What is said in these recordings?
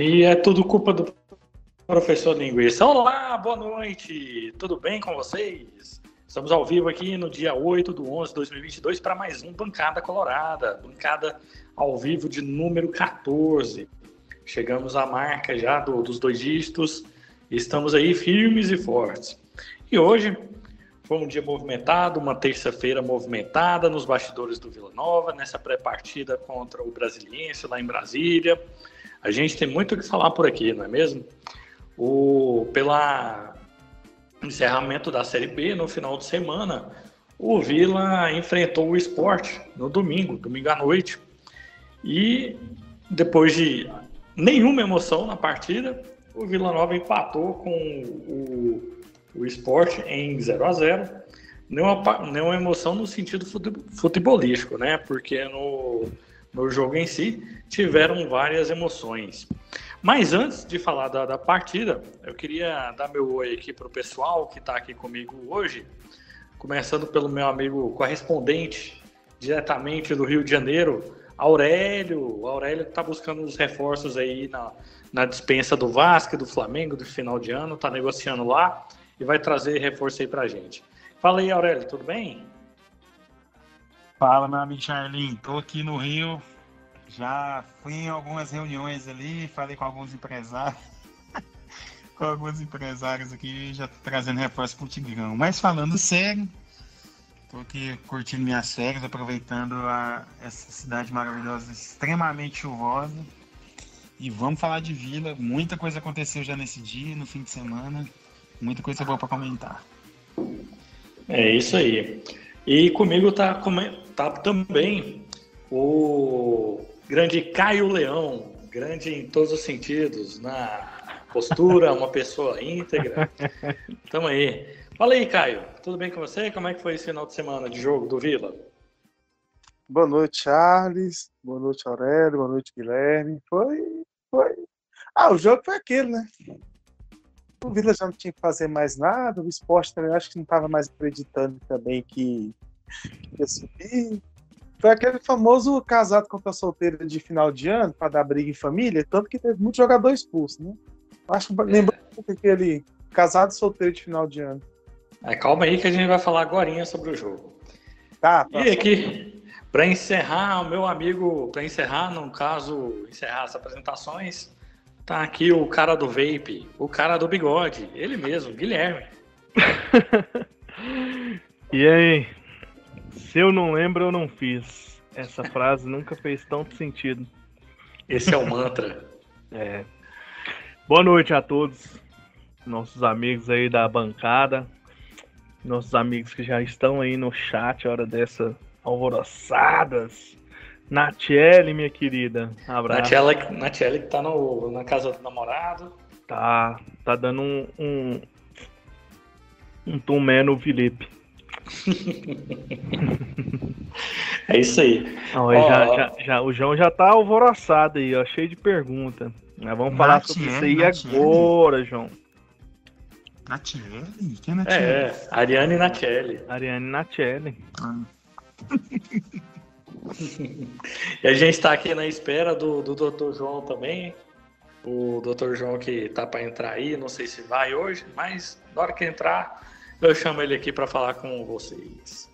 E é tudo culpa do professor Linguiça. Olá, boa noite, tudo bem com vocês? Estamos ao vivo aqui no dia 8 do 11 de 2022 para mais um Bancada Colorada, bancada ao vivo de número 14. Chegamos à marca já do, dos dois dígitos estamos aí firmes e fortes. E hoje foi um dia movimentado, uma terça-feira movimentada nos bastidores do Vila Nova, nessa pré-partida contra o Brasiliense lá em Brasília. A gente tem muito o que falar por aqui, não é mesmo? O, pela encerramento da Série B no final de semana, o Vila enfrentou o esporte no domingo, domingo à noite. E depois de nenhuma emoção na partida, o Vila Nova empatou com o, o esporte em 0 a 0 Nenhuma, nenhuma emoção no sentido futebolístico, né? Porque no, no jogo em si tiveram várias emoções. Mas antes de falar da, da partida, eu queria dar meu oi aqui para o pessoal que está aqui comigo hoje, começando pelo meu amigo correspondente diretamente do Rio de Janeiro, Aurélio. O Aurélio está buscando os reforços aí na, na dispensa do Vasco, do Flamengo, do final de ano, está negociando lá e vai trazer reforço aí para gente. Fala aí, Aurélio, tudo bem? Fala, meu amigo Charlin. Estou aqui no Rio já fui em algumas reuniões ali, falei com alguns empresários. com alguns empresários aqui, já trazendo reforço pro Tigrão. Mas falando sério, tô aqui curtindo minhas férias, aproveitando a, essa cidade maravilhosa, extremamente chuvosa. E vamos falar de Vila. Muita coisa aconteceu já nesse dia, no fim de semana. Muita coisa boa para comentar. É isso aí. E comigo tá, também o grande Caio Leão, grande em todos os sentidos, na postura, uma pessoa íntegra. Tamo aí. Fala aí, Caio, tudo bem com você? Como é que foi esse final de semana de jogo do Vila? Boa noite, Charles. Boa noite, Aurélio. Boa noite, Guilherme. Foi. foi... Ah, o jogo foi aquele, né? O Vila já não tinha que fazer mais nada. O esporte também acho que não estava mais acreditando também que ia subir. Foi aquele famoso casado contra solteiro de final de ano, para dar briga em família, tanto que teve muito jogador expulso, né? Acho que lembrou aquele casado solteiro de final de ano. É, calma aí que a gente vai falar agora sobre o jogo. Tá, tá. E aqui, para encerrar, o meu amigo, para encerrar, no caso, encerrar as apresentações, tá aqui o cara do vape, o cara do bigode, ele mesmo, Guilherme. e aí? Se eu não lembro, eu não fiz. Essa frase nunca fez tanto sentido. Esse é o mantra. É. Boa noite a todos, nossos amigos aí da bancada, nossos amigos que já estão aí no chat, hora dessa alvoroçadas. Natiele, minha querida. Abraço. Natiele, Natiele que tá no, na casa do namorado. Tá, tá dando um, um, um tomé no Felipe. É isso aí. Não, ó, já, já, já, o João já tá alvoroçado aí, ó, cheio de pergunta. Nós vamos falar sobre isso aí agora, João. Natiele? Quem é Natiele? É, Ariane Natiele. Ariane Natiele. Ah. e a gente está aqui na espera do, do Dr. João também. O Dr. João que tá para entrar aí, não sei se vai hoje, mas na hora que entrar, eu chamo ele aqui para falar com vocês.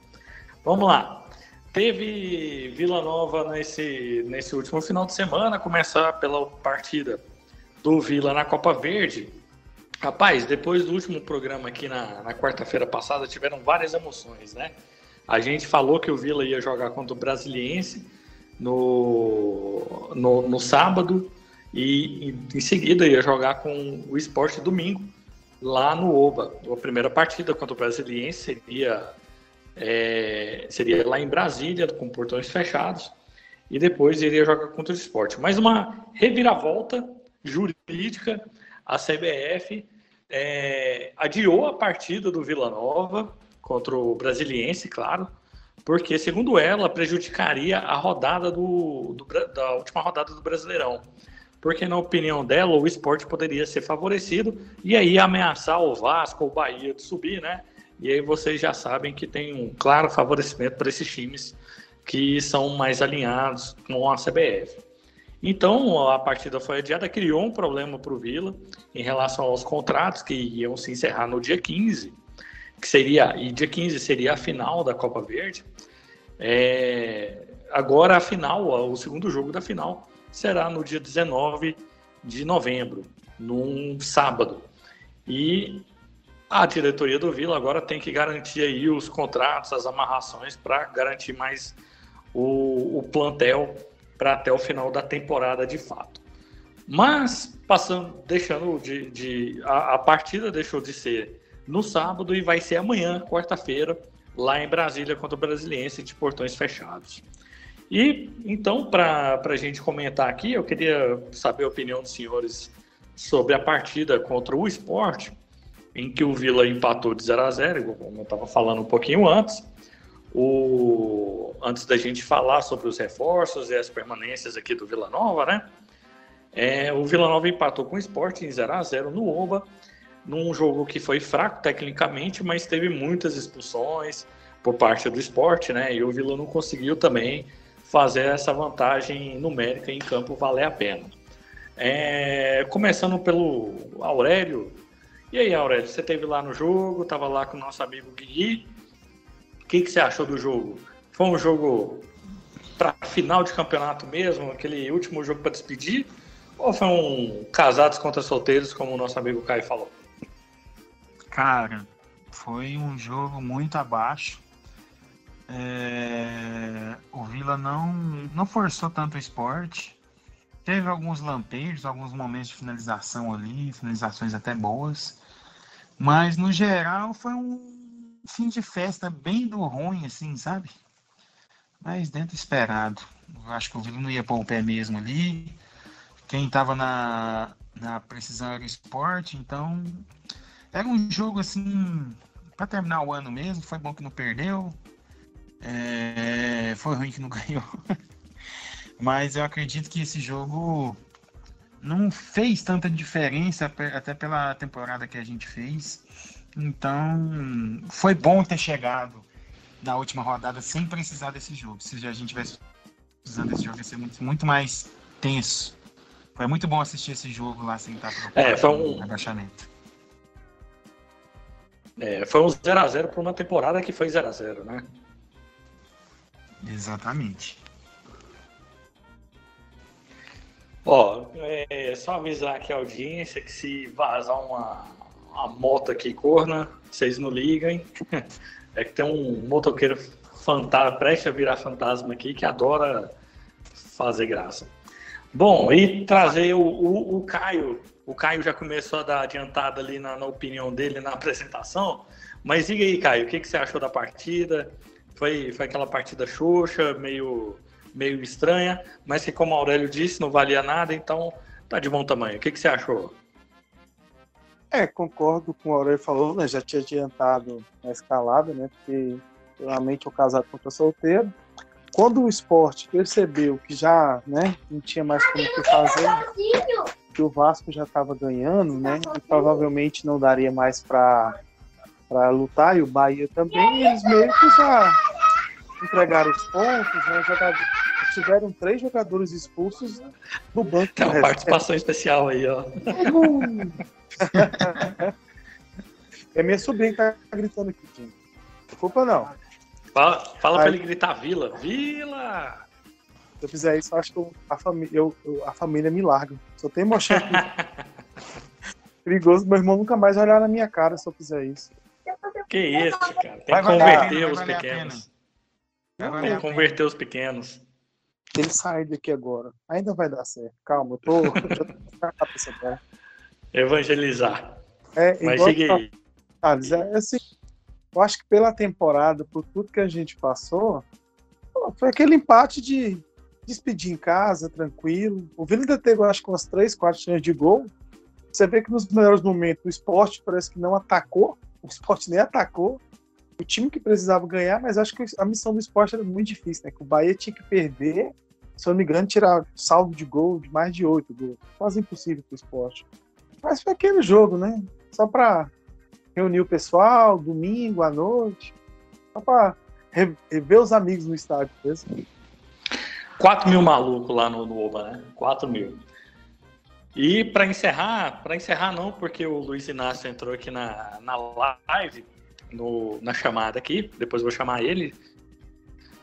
Vamos lá. Teve Vila Nova nesse, nesse último final de semana, começar pela partida do Vila na Copa Verde. Rapaz, depois do último programa aqui na, na quarta-feira passada, tiveram várias emoções, né? A gente falou que o Vila ia jogar contra o Brasiliense no, no, no sábado e, e em seguida ia jogar com o Esporte domingo lá no Oba. A primeira partida contra o Brasiliense seria, é, seria lá em Brasília, com portões fechados, e depois iria jogar contra o esporte. Mas uma reviravolta jurídica, a CBF é, adiou a partida do Vila Nova contra o Brasiliense, claro, porque, segundo ela, prejudicaria a rodada do, do da última rodada do Brasileirão porque na opinião dela o esporte poderia ser favorecido e aí ameaçar o Vasco ou o Bahia de subir, né? E aí vocês já sabem que tem um claro favorecimento para esses times que são mais alinhados com a CBF. Então, a partida foi adiada, criou um problema para o Vila em relação aos contratos que iam se encerrar no dia 15, que seria, e dia 15 seria a final da Copa Verde. É, agora a final, o segundo jogo da final, será no dia 19 de novembro, num sábado. E a diretoria do Vila agora tem que garantir aí os contratos, as amarrações para garantir mais o, o plantel para até o final da temporada de fato. Mas passando, deixando de, de a, a, partida deixou de ser no sábado e vai ser amanhã, quarta-feira, lá em Brasília contra o Brasiliense de portões fechados. E então, para a gente comentar aqui, eu queria saber a opinião dos senhores sobre a partida contra o esporte, em que o Vila empatou de 0 a 0 como eu estava falando um pouquinho antes. O, antes da gente falar sobre os reforços e as permanências aqui do Vila Nova, né? É, o Vila Nova empatou com o esporte em 0 a 0 no Oba, num jogo que foi fraco tecnicamente, mas teve muitas expulsões por parte do esporte, né? E o Vila não conseguiu também fazer essa vantagem numérica em campo valer a pena. É, começando pelo Aurélio. E aí, Aurélio, você esteve lá no jogo, estava lá com o nosso amigo Gui. O que, que você achou do jogo? Foi um jogo para final de campeonato mesmo, aquele último jogo para despedir? Ou foi um casados contra solteiros, como o nosso amigo Caio falou? Cara, foi um jogo muito abaixo. É... O Vila não, não forçou tanto o esporte. Teve alguns lampejos, alguns momentos de finalização ali, finalizações até boas. Mas no geral foi um fim de festa bem do ruim, assim, sabe? Mas dentro esperado. Eu acho que o Vila não ia pôr o pé mesmo ali. Quem estava na, na precisão era o esporte, então era um jogo assim para terminar o ano mesmo. Foi bom que não perdeu. É, foi ruim que não ganhou. Mas eu acredito que esse jogo não fez tanta diferença, até pela temporada que a gente fez. Então, foi bom ter chegado na última rodada sem precisar desse jogo. Se a gente tivesse precisando desse jogo, ia ser muito, muito mais tenso. Foi muito bom assistir esse jogo lá sem estar é, foi um agachamento. É, foi um 0x0 para uma temporada que foi 0x0, né? Exatamente. Ó, é só avisar aqui a audiência que se vazar uma, uma moto aqui corna, vocês não liguem. É que tem um motoqueiro fantasma, prestes a virar fantasma aqui, que adora fazer graça. Bom, e trazer o, o, o Caio. O Caio já começou a dar adiantada ali na, na, opinião dele na apresentação. Mas diga aí, Caio, o que, que você achou da partida? Foi, foi aquela partida xoxa, meio meio estranha, mas que, como o Aurélio disse, não valia nada, então tá de bom tamanho. O que, que você achou? É, concordo com o Aurélio falou, né? Já tinha adiantado na escalada, né? Porque realmente o casado contra solteiro. Quando o esporte percebeu que já né, não tinha mais como que fazer, que o Vasco já estava ganhando, né? E provavelmente não daria mais para lutar, e o Bahia também, eles meio que já entregaram os pontos, né? Jogador, tiveram três jogadores expulsos do banco. Tem uma participação especial aí, ó. é minha sobrinha que tá gritando aqui, Tim. Desculpa não. Fala, fala aí, pra ele gritar Vila. Vila! Se eu fizer isso, eu acho que eu, a, família, eu, eu, a família me larga. Só tem emoção aqui. Perigoso, meu irmão nunca mais vai olhar na minha cara se eu fizer isso. Que isso, cara. Tem que converter os pequenos. Vamos converter os pequenos. Ele sair daqui agora. Ainda vai dar certo. Calma, eu tô. Evangelizar. É, Mas siga aí. Thales, é, assim, eu acho que pela temporada, por tudo que a gente passou, foi aquele empate de despedir em casa, tranquilo. O Vila ainda teve, acho que, umas três, quatro chances de gol. Você vê que nos melhores momentos o esporte parece que não atacou, o esporte nem atacou o time que precisava ganhar, mas acho que a missão do esporte era muito difícil, né? Que o Bahia tinha que perder, se eu não me engano, tirar salvo de gol de mais de oito gols. Quase impossível para o esporte. Mas foi aquele jogo, né? Só para reunir o pessoal, domingo à noite, só para rever os amigos no estádio mesmo. 4 mil malucos lá no, no Oba, né? 4 mil. E para encerrar, para encerrar não, porque o Luiz Inácio entrou aqui na, na live, no, na chamada aqui, depois vou chamar ele,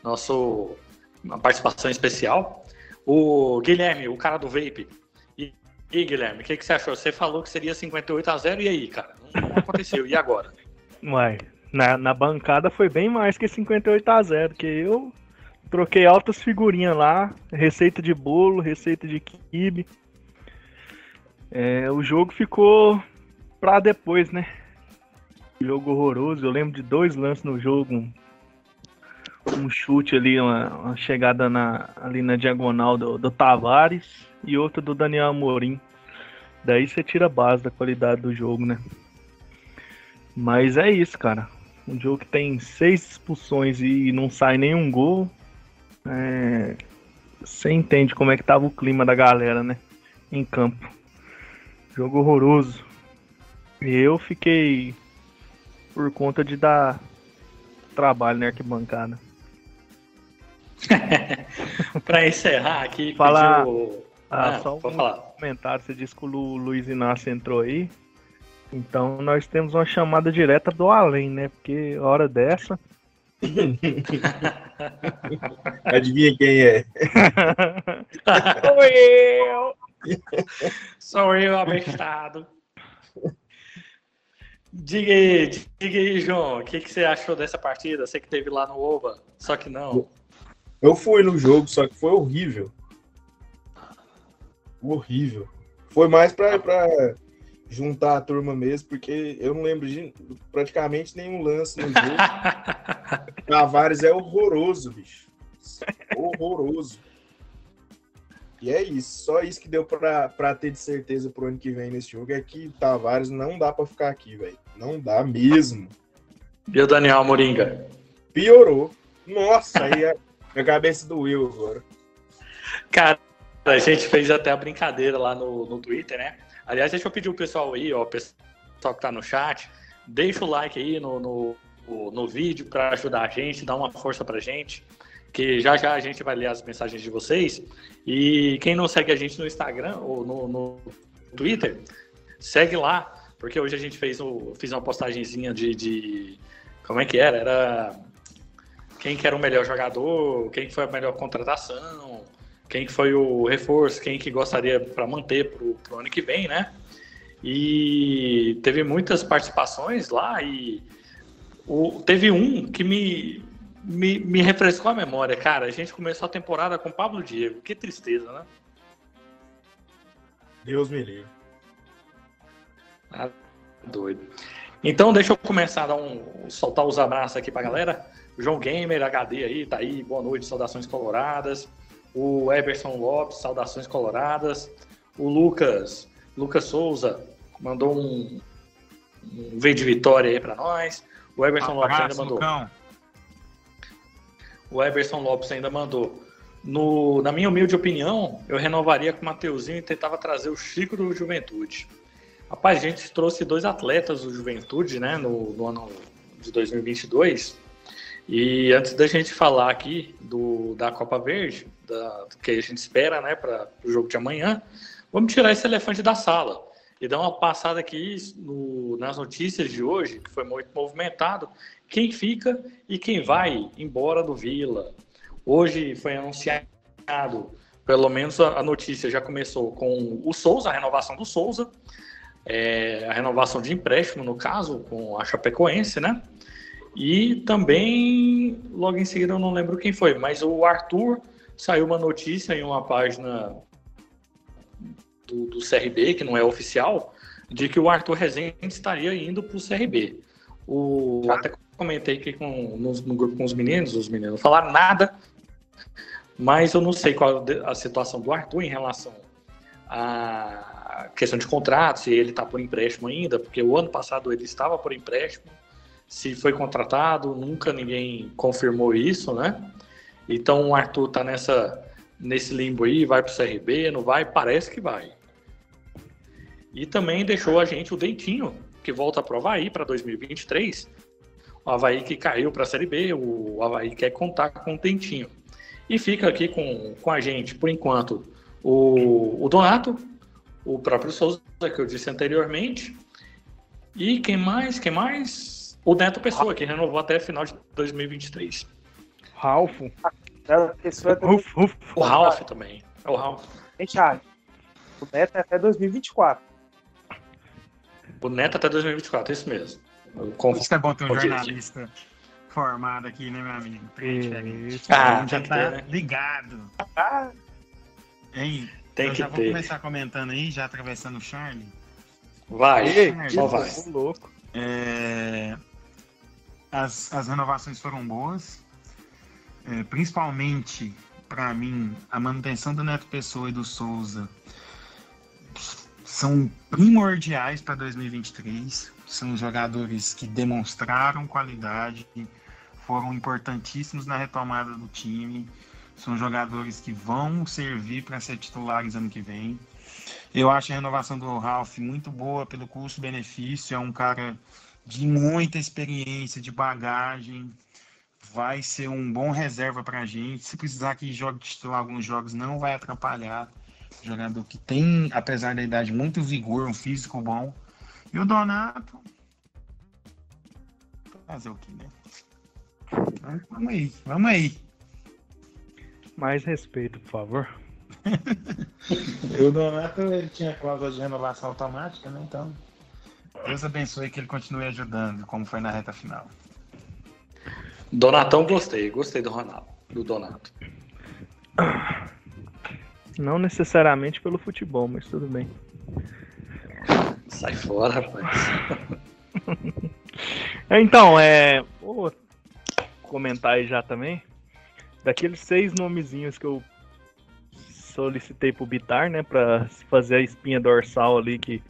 nosso uma participação especial. O Guilherme, o cara do Vape. E, e Guilherme, o que, que você achou? Você falou que seria 58 a 0 e aí, cara? Não, aconteceu. e agora? Uai, na, na bancada foi bem mais que 58 a 0 que eu troquei altas figurinhas lá, receita de bolo, receita de kibe. É, o jogo ficou pra depois, né? Jogo horroroso. Eu lembro de dois lances no jogo. Um, um chute ali, uma, uma, chegada na, ali na diagonal do, do Tavares e outro do Daniel Amorim. Daí você tira a base da qualidade do jogo, né? Mas é isso, cara. Um jogo que tem seis expulsões e não sai nenhum gol. É... Você entende como é que tava o clima da galera, né? Em campo. Jogo horroroso. E eu fiquei por conta de dar trabalho na arquibancada. para encerrar aqui, falar pediu... ah, ah, só um falar. comentário. Você disse que o Luiz Inácio entrou aí. Então nós temos uma chamada direta do além, né? Porque hora dessa. Adivinha quem é? Sou eu! Sou eu, abestado. Diga aí, diga aí, João, o que, que você achou dessa partida? Você que teve lá no Oba, só que não. Eu fui no jogo, só que foi horrível. Horrível. Foi mais pra, pra juntar a turma mesmo, porque eu não lembro de praticamente nenhum lance no jogo. Tavares é horroroso, bicho. Horroroso. E é isso, só isso que deu para ter de certeza pro ano que vem nesse jogo é que Tavares não dá para ficar aqui, velho. Não dá mesmo. E o Daniel Moringa? Piorou. Nossa, aí a, a cabeça doeu agora. Cara, a gente fez até a brincadeira lá no, no Twitter, né? Aliás, deixa eu pedir o pessoal aí, ó, o pessoal que tá no chat, deixa o like aí no, no, no vídeo para ajudar a gente, dar uma força pra gente que já já a gente vai ler as mensagens de vocês. E quem não segue a gente no Instagram ou no, no Twitter, segue lá, porque hoje a gente fez o, fiz uma postagenzinha de, de como é que era? Era quem que era o melhor jogador, quem foi a melhor contratação, quem que foi o reforço, quem que gostaria para manter para o ano que vem, né? E teve muitas participações lá e o, teve um que me, me, me refrescou a memória, cara. A gente começou a temporada com Pablo Diego. Que tristeza, né? Deus me livre. Ah, doido. Então, deixa eu começar a dar um, soltar os abraços aqui pra galera. O João Gamer HD aí, tá aí. Boa noite, saudações coloradas. O Everson Lopes, saudações coloradas. O Lucas, Lucas Souza, mandou um, um V de vitória aí pra nós. O Everson Lopes ainda mandou. Lucão o Everson Lopes ainda mandou. No, na minha humilde opinião, eu renovaria com o Mateuzinho e tentava trazer o Chico do Juventude. Rapaz, a gente trouxe dois atletas do Juventude, né, no, no ano de 2022. E antes da gente falar aqui do, da Copa Verde, da, que a gente espera, né, para o jogo de amanhã, vamos tirar esse elefante da sala e dar uma passada aqui no, nas notícias de hoje, que foi muito movimentado, quem fica e quem vai embora do Vila. Hoje foi anunciado, pelo menos a notícia já começou com o Souza, a renovação do Souza, é, a renovação de empréstimo, no caso, com a Chapecoense, né? E também, logo em seguida, eu não lembro quem foi, mas o Arthur saiu uma notícia em uma página do, do CRB, que não é oficial, de que o Arthur Rezende estaria indo para o CRB. O, até comentei aqui com, no, no, grupo com os meninos, os meninos não falaram nada, mas eu não sei qual a situação do Arthur em relação à questão de contrato, se ele está por empréstimo ainda, porque o ano passado ele estava por empréstimo, se foi contratado, nunca ninguém confirmou isso, né? Então o Arthur está nessa nesse limbo aí, vai para o CRB, não vai? Parece que vai. E também deixou a gente o Dentinho, que volta a provar aí para 2023, o Havaí que caiu para a Série B, o Havaí quer contar com o Dentinho. E fica aqui com, com a gente, por enquanto, o, o Donato, o próprio Souza, que eu disse anteriormente. E quem mais? Quem mais? O Neto Pessoa, que renovou até final de 2023. Ralph. É. O Ralph também. É o Ralph. Charles? O Neto é até 2024. O Neto até 2024, isso mesmo. Confundo. isso é bom ter um jornalista formado aqui, né, meu amigo? Isso. Ah, já tá ter, né? ligado. Ah, Hein? Tem eu que já vou ter. começar comentando aí, já atravessando o Charlie. Vai, só vai. Louco. É, as, as renovações foram boas, É, principalmente para mim a manutenção do Neto Pessoa e do Souza são primordiais para 2023. São jogadores que demonstraram qualidade, foram importantíssimos na retomada do time. São jogadores que vão servir para ser titulares ano que vem. Eu acho a renovação do Ralph muito boa pelo custo-benefício. É um cara de muita experiência, de bagagem. Vai ser um bom reserva para a gente. Se precisar que jogue titular alguns jogos, não vai atrapalhar. Jogador que tem, apesar da idade, muito vigor, um físico bom. E o Donato. Fazer o que, né? Vamos- aí, vamos aí. Mais respeito, por favor. E o Donato ele tinha cláusula de renovação automática, né? Então, Deus abençoe que ele continue ajudando, como foi na reta final. Donatão, gostei. Gostei do Ronaldo, do Donato. Não necessariamente pelo futebol, mas tudo bem. Sai fora, rapaz. Então, é. Vou comentar aí já também. Daqueles seis nomezinhos que eu solicitei pro Bitar, né? Pra fazer a espinha dorsal ali que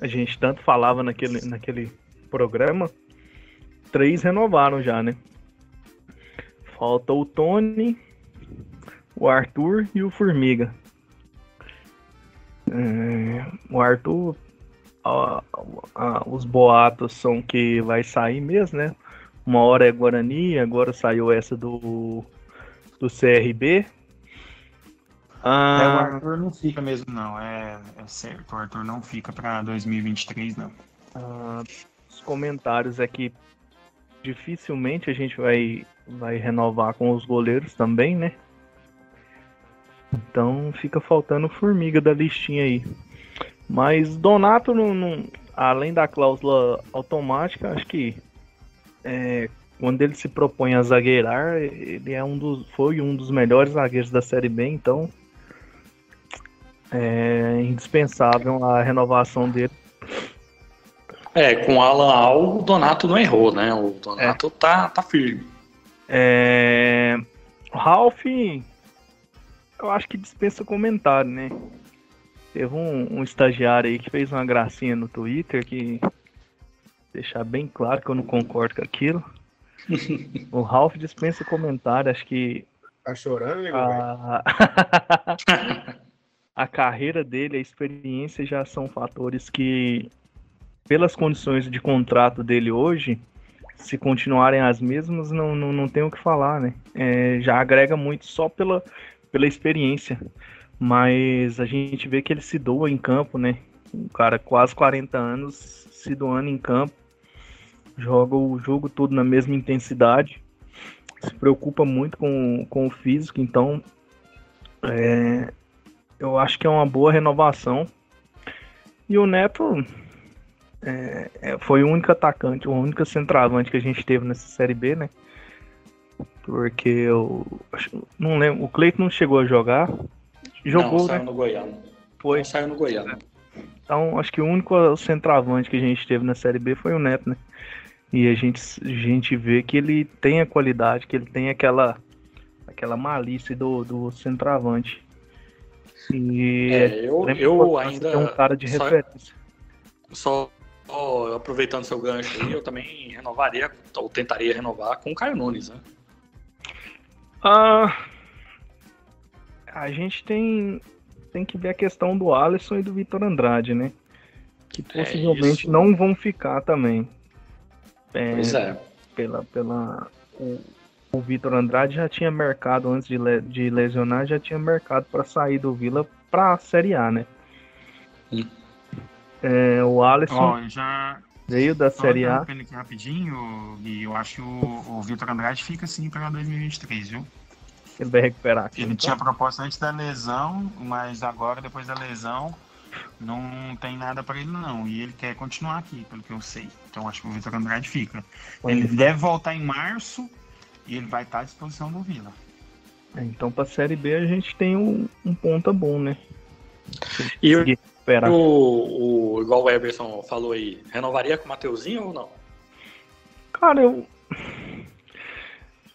a gente tanto falava naquele, naquele programa. Três renovaram já, né? Falta o Tony, o Arthur e o Formiga. É, o Arthur a- a- os boatos são que vai sair mesmo, né? Uma hora é Guarani, agora saiu essa do, do CRB. É, o Ah, Arthur não fica mesmo, não. É, é certo, o Arthur não fica pra 2023, não. ah, os comentários é que dificilmente a gente vai, vai renovar com os goleiros também, né? Então fica faltando formiga da listinha aí. Mas Donato, não, não- além da cláusula automática, acho que é, quando ele se propõe a zagueirar, ele é um dos, foi um dos melhores zagueiros da Série B, então é indispensável a renovação dele. É, com Alan Al, o Donato não errou, né? O Donato tá, tá firme. É, Ralph, eu acho que dispensa comentário, né? Teve um, um estagiário aí que fez uma gracinha no Twitter que deixar bem claro que eu não concordo com aquilo. o Ralph dispensa comentário, acho que Tá chorando, nego? a... a carreira dele, a experiência já são fatores que, pelas condições de contrato dele hoje, se continuarem as mesmas, não, não, não tem o que falar, né? É, já agrega muito só pela, pela experiência. Mas a gente vê que ele se doa em campo, né? Um cara quase 40 anos se doando em campo. Joga o jogo todo na mesma intensidade se preocupa muito com, com o físico, então é, eu acho que é uma boa renovação. E o Neto é, é, foi o único atacante, o único centroavante que a gente teve nessa Série B, né? Porque eu não lembro, o Cleiton não chegou a jogar. Jogou, não, saiu né? no Goiano. Foi. Não saiu no Goiano. Então, acho que o único centroavante que a gente teve na Série B foi o Neto, né? E a gente, a gente vê que ele tem a qualidade, que ele tem aquela, aquela malícia do, do centroavante. E É, eu, a eu de ainda. ter um cara de só- referência. Só, só aproveitando seu gancho aí, eu também renovaria, ou tentaria renovar com o Caio Nunes, né? Ah, a gente tem, tem que ver a questão do Alisson e do Vitor Andrade, né? Que É, possivelmente isso. não vão ficar também. É, Pois é. pela, pela o, o Vitor Andrade já tinha mercado antes de, le de lesionar, já tinha mercado para sair do Vila para a Série A, né? Hum. É, o Alisson Ó, já. Veio da Só Série A. aqui rapidinho, Gui, eu acho que o, o Vitor Andrade fica sim para 2023, viu? Ele vai recuperar aqui. Ele então. tinha proposta antes da lesão, mas agora, depois da lesão, não tem nada para ele não. E ele quer continuar aqui, pelo que eu sei. Então acho que o Vitor Andrade fica. Ele deve voltar em março e ele vai estar à disposição do Vila. É, Então, para a Série B, a gente tem um, um ponta bom, né? E o, Recuperar. o, o- igual o Eberson falou aí, renovaria com o Mateuzinho ou não? Cara, eu.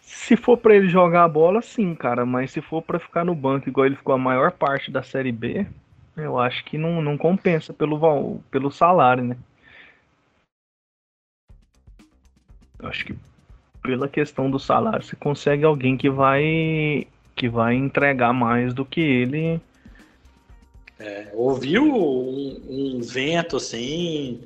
Se for pra ele jogar a bola, sim, cara. Mas se for pra ficar no banco, igual ele ficou a maior parte da Série B, eu acho que não, não compensa pelo, pelo salário, né? Eu acho que pela questão do salário, você consegue alguém que vai que vai entregar mais do que ele. É, ouviu um, um vento assim,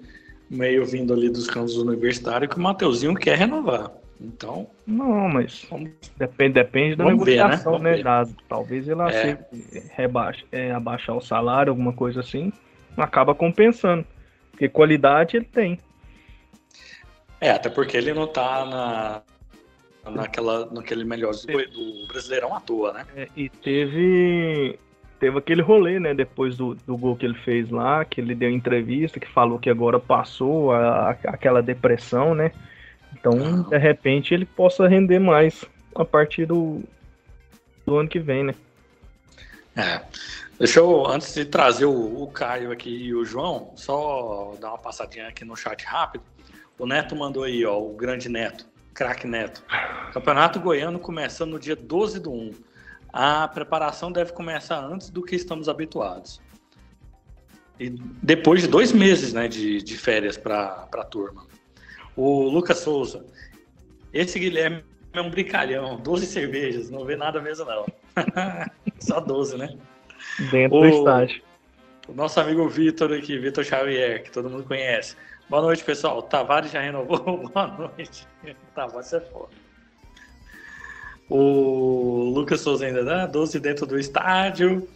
meio vindo ali dos campos universitários, que o Mateuzinho quer renovar. Então, Não, mas Vamos- depende, depende da Vamos ver, né? negociação, né? da- talvez ele aceite rebaixa, é, abaixar o salário, alguma coisa assim, acaba compensando. Porque qualidade ele tem. é, até porque ele não tá na, naquela, naquele melhor do, do Brasileirão à toa, né? É, e teve teve aquele rolê, né? Depois do, do gol que ele fez lá, que ele deu entrevista, que falou que agora passou a- a- aquela depressão, né? Então, de repente, ele possa render mais a partir do, do ano que vem, né? É. Deixa eu, antes de trazer o, o Caio aqui e o João, só dar uma passadinha aqui no chat rápido. O Neto mandou aí, ó, o grande Neto, craque Neto. Campeonato Goiano começando no dia 12 do 1. A preparação deve começar antes do que estamos habituados. E depois de dois meses né, de, de férias para a turma. O Lucas Souza. Esse Guilherme é um brincalhão. 12 cervejas, não vê nada mesmo não. Só 12, né? Dentro O- do estádio. O nosso amigo Vitor aqui, Vitor Xavier, que todo mundo conhece. Boa noite, pessoal. O Tavares já renovou? Boa noite. Tavares é foda. O Lucas Souza ainda dá 12 dentro do estádio.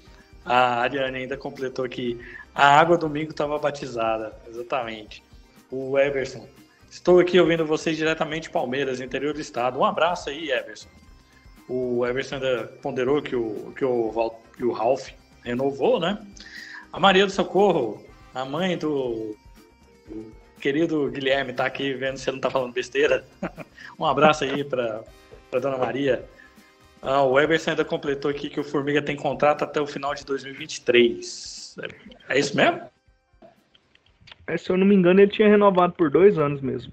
A Ariane ainda completou aqui. A água domingo estava batizada. Exatamente. O Everson. Estou aqui ouvindo vocês diretamente Palmeiras, interior do estado. Um abraço aí, Everson. O Everson ainda ponderou que o, que o, que o Ralph renovou, né? A Maria do Socorro, a mãe do, do querido Guilherme, tá aqui vendo se ele não tá falando besteira. um abraço aí para para dona Maria. Ah, o Everson ainda completou aqui que o Formiga tem contrato até o final de 2023. É isso mesmo? É, se eu não me engano, ele tinha renovado por dois anos mesmo.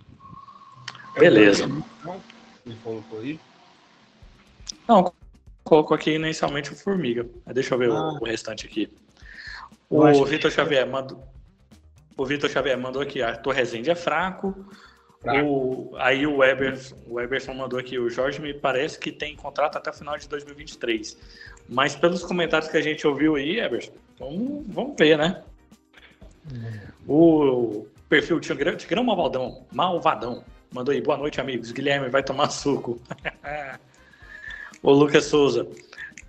Beleza. Ele colocou aí. Não, colocou aqui inicialmente o Formiga. Mas Deixa eu ver o- Ah. o, restante aqui. O Vitor Xavier mandou. O Vitor Xavier mandou aqui, Arthur Rezende é fraco. O, aí o Eberson, o Eberson mandou aqui, o Jorge me parece que tem contrato até o final de 2023. Mas pelos comentários que a gente ouviu aí, Eberson, vamos, vamos ver, né? O perfil Tigrão, Tigrão Malvadão, Malvadão, mandou aí, boa noite, amigos. Guilherme vai tomar suco. o Lucas Souza,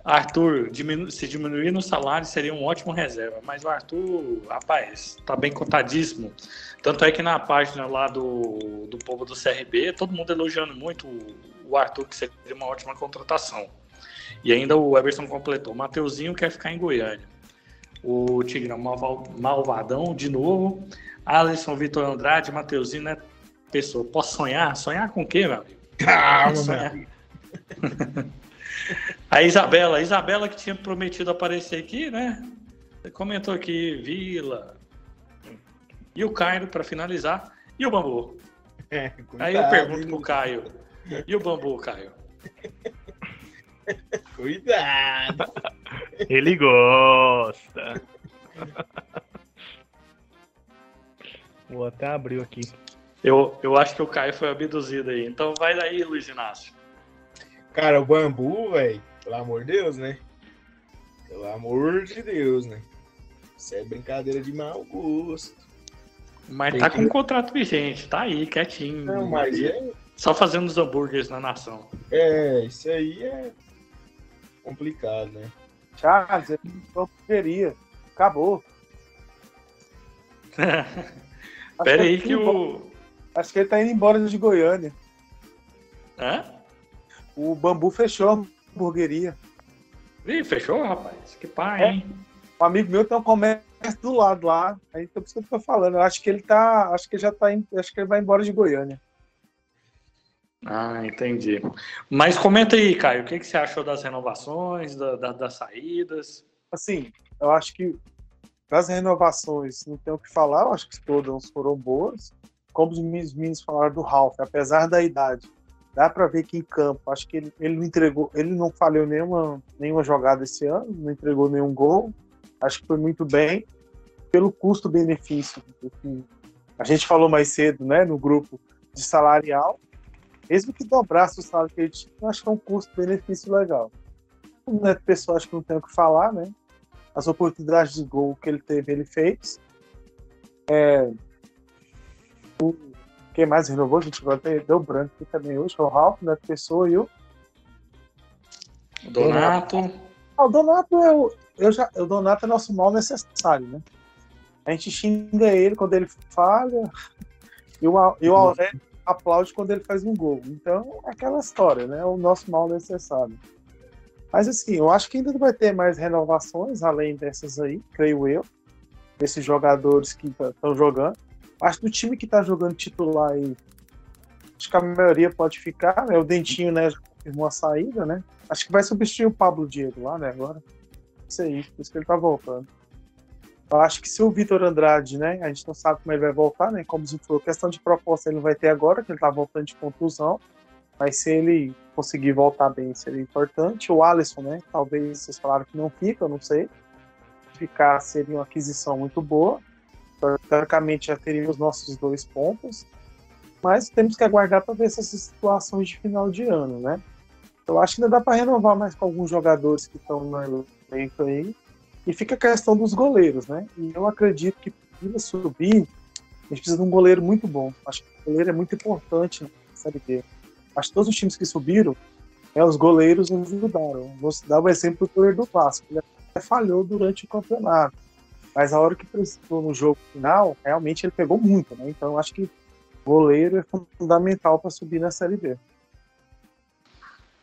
Arthur, diminu- se diminuir no salário seria um ótimo reserva, mas o Arthur, rapaz, tá bem contadíssimo. Tanto é que na página lá do, do povo do CRB, todo mundo elogiando muito o, Arthur, que seria uma ótima contratação. E ainda o Everson completou. Mateuzinho quer ficar em Goiânia. O Tigrão Malval- Malvadão, de novo. Alisson Vitor Andrade, Mateuzinho, né? Pessoa, posso sonhar? Sonhar com o quê, meu amigo? Calma, Sonhar. meu. A Isabela, a Isabela que tinha prometido aparecer aqui, né? Comentou aqui, Vila. E o Caio, para finalizar. E o Bambu? É, Aí eu pergunto pro Caio. E o Bambu, Caio? Cuidado. Ele gosta. Vou até abrir aqui. Eu, eu acho que o Caio foi abduzido aí. Então vai daí, Luiz Inácio. Cara, o bambu, velho, pelo amor de Deus, né? Pelo amor de Deus, né? Isso é brincadeira de mau gosto. Mas Tem tá que- com um contrato vigente, tá aí, quietinho. Não, mas é, Só fazendo os hambúrgueres na nação. É, isso aí é complicado, né? Charles, é uma porqueria. Acabou. Pera aí que o. Acho que ele tá indo embora de Goiânia. Hã? O bambu fechou a hamburgueria. Ih, fechou, rapaz? Que pai, É. hein? Um amigo meu tem um comércio do lado lá. Aí então, por isso que eu tô falando. Eu acho que ele tá. Acho que ele já tá. Acho que ele vai embora de Goiânia. Ah, entendi. Mas comenta aí, Caio, o que, que você achou das renovações, da- da- das saídas? Assim, eu acho que das renovações não tenho o que falar, eu acho que todas foram boas. Como os meninos, meninos falaram do Ralph, apesar da idade, dá para ver que em campo, acho que ele, ele não entregou, ele não falhou nenhuma, nenhuma jogada esse ano, não entregou nenhum gol. Acho que foi muito bem pelo custo-benefício. que A gente falou mais cedo, né, no grupo de salarial. Mesmo que dobrasse o salário que ele tinha, acho que é um custo-benefício legal. O Neto Pessoa, acho que não tem o que falar, né? As oportunidades de gol que ele teve, ele fez. É... O... Quem mais renovou? A gente agora deu branco aqui também hoje, é o Ralf, o Neto Pessoa e o. Donato. Ah, o Donato é o. Eu já... O Donato é nosso mal necessário, né? A gente xinga ele quando ele falha, e o, e o Aurélio aplaude quando ele faz um gol. Então, é aquela história, né? O nosso mal necessário. Mas assim, eu acho que ainda vai ter mais renovações, além dessas aí, creio eu, desses jogadores que estão jogando. Acho que do time que está jogando titular aí, acho que a maioria pode ficar, né? O Dentinho, né, já confirmou a saída, né? Acho que vai substituir o Pablo Diego lá, né, agora. Isso aí, por isso que ele tá voltando. Eu acho que se o Vitor Andrade, né, a gente não sabe como ele vai voltar, né, como você falou, questão de proposta ele não vai ter agora, que ele tá voltando de contusão, mas se ele conseguir voltar bem, seria importante. O Alisson, né, talvez vocês falaram que não fica, eu não sei. Ficar seria uma aquisição muito boa. Teoricamente já teríamos nossos dois pontos, mas temos que aguardar para ver essas situações de final de ano, né? Eu acho que ainda dá para renovar mais com alguns jogadores que estão no elenco aí. E fica a questão dos goleiros, né? E eu acredito que para subir, a gente precisa de um goleiro muito bom. Acho que o goleiro é muito importante na Série B. Acho que todos os times que subiram, é, os goleiros ajudaram. Vou dar o exemplo do goleiro do Vasco. Ele falhou durante o campeonato. Mas a hora que precisou no jogo final, realmente ele pegou muito, né? Então acho que goleiro é fundamental para subir na Série B.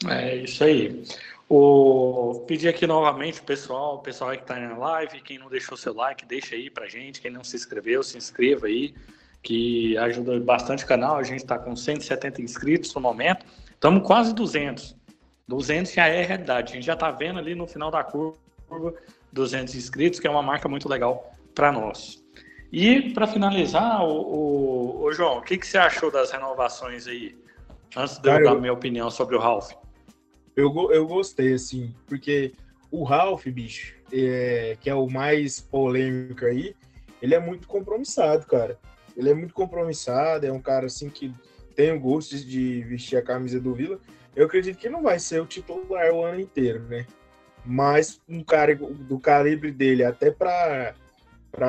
É isso aí. O... Pedir aqui novamente o pessoal, o pessoal que está na live, quem não deixou seu like, deixa aí pra gente. Quem não se inscreveu, se inscreva aí, que ajuda bastante o canal. A gente está com 170 inscritos no momento. Estamos quase 200. 200 já é realidade. A gente já está vendo ali no final da curva 200 inscritos, que é uma marca muito legal para nós. E para finalizar, o, o, o João, o que, que você achou das renovações aí? Antes de eu Cara, dar eu- minha opinião sobre o Ralph. Eu, eu gostei, assim, porque o Ralph, bicho, é, que é o mais polêmico aí, ele é muito compromissado, cara. Ele é muito compromissado, é um cara, assim, que tem o gosto de vestir a camisa do Vila. Eu acredito que não vai ser o titular o ano inteiro, né? Mas um cara do calibre dele, até para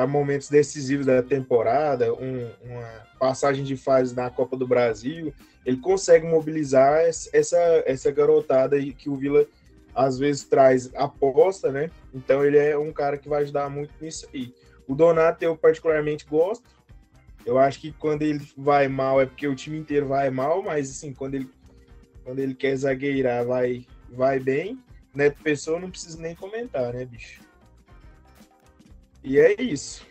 momentos decisivos da temporada, um- uma passagem de fase na Copa do Brasil, ele consegue mobilizar es- essa, essa garotada que o Vila às vezes traz aposta, né? Então ele é um cara que vai ajudar muito nisso aí. O Donato eu particularmente gosto. Eu acho que quando ele vai mal é porque o time inteiro vai mal, mas assim, quando ele, quando ele quer zagueirar, vai, vai bem. Neto Pessoa não precisa nem comentar, né, bicho? E é isso.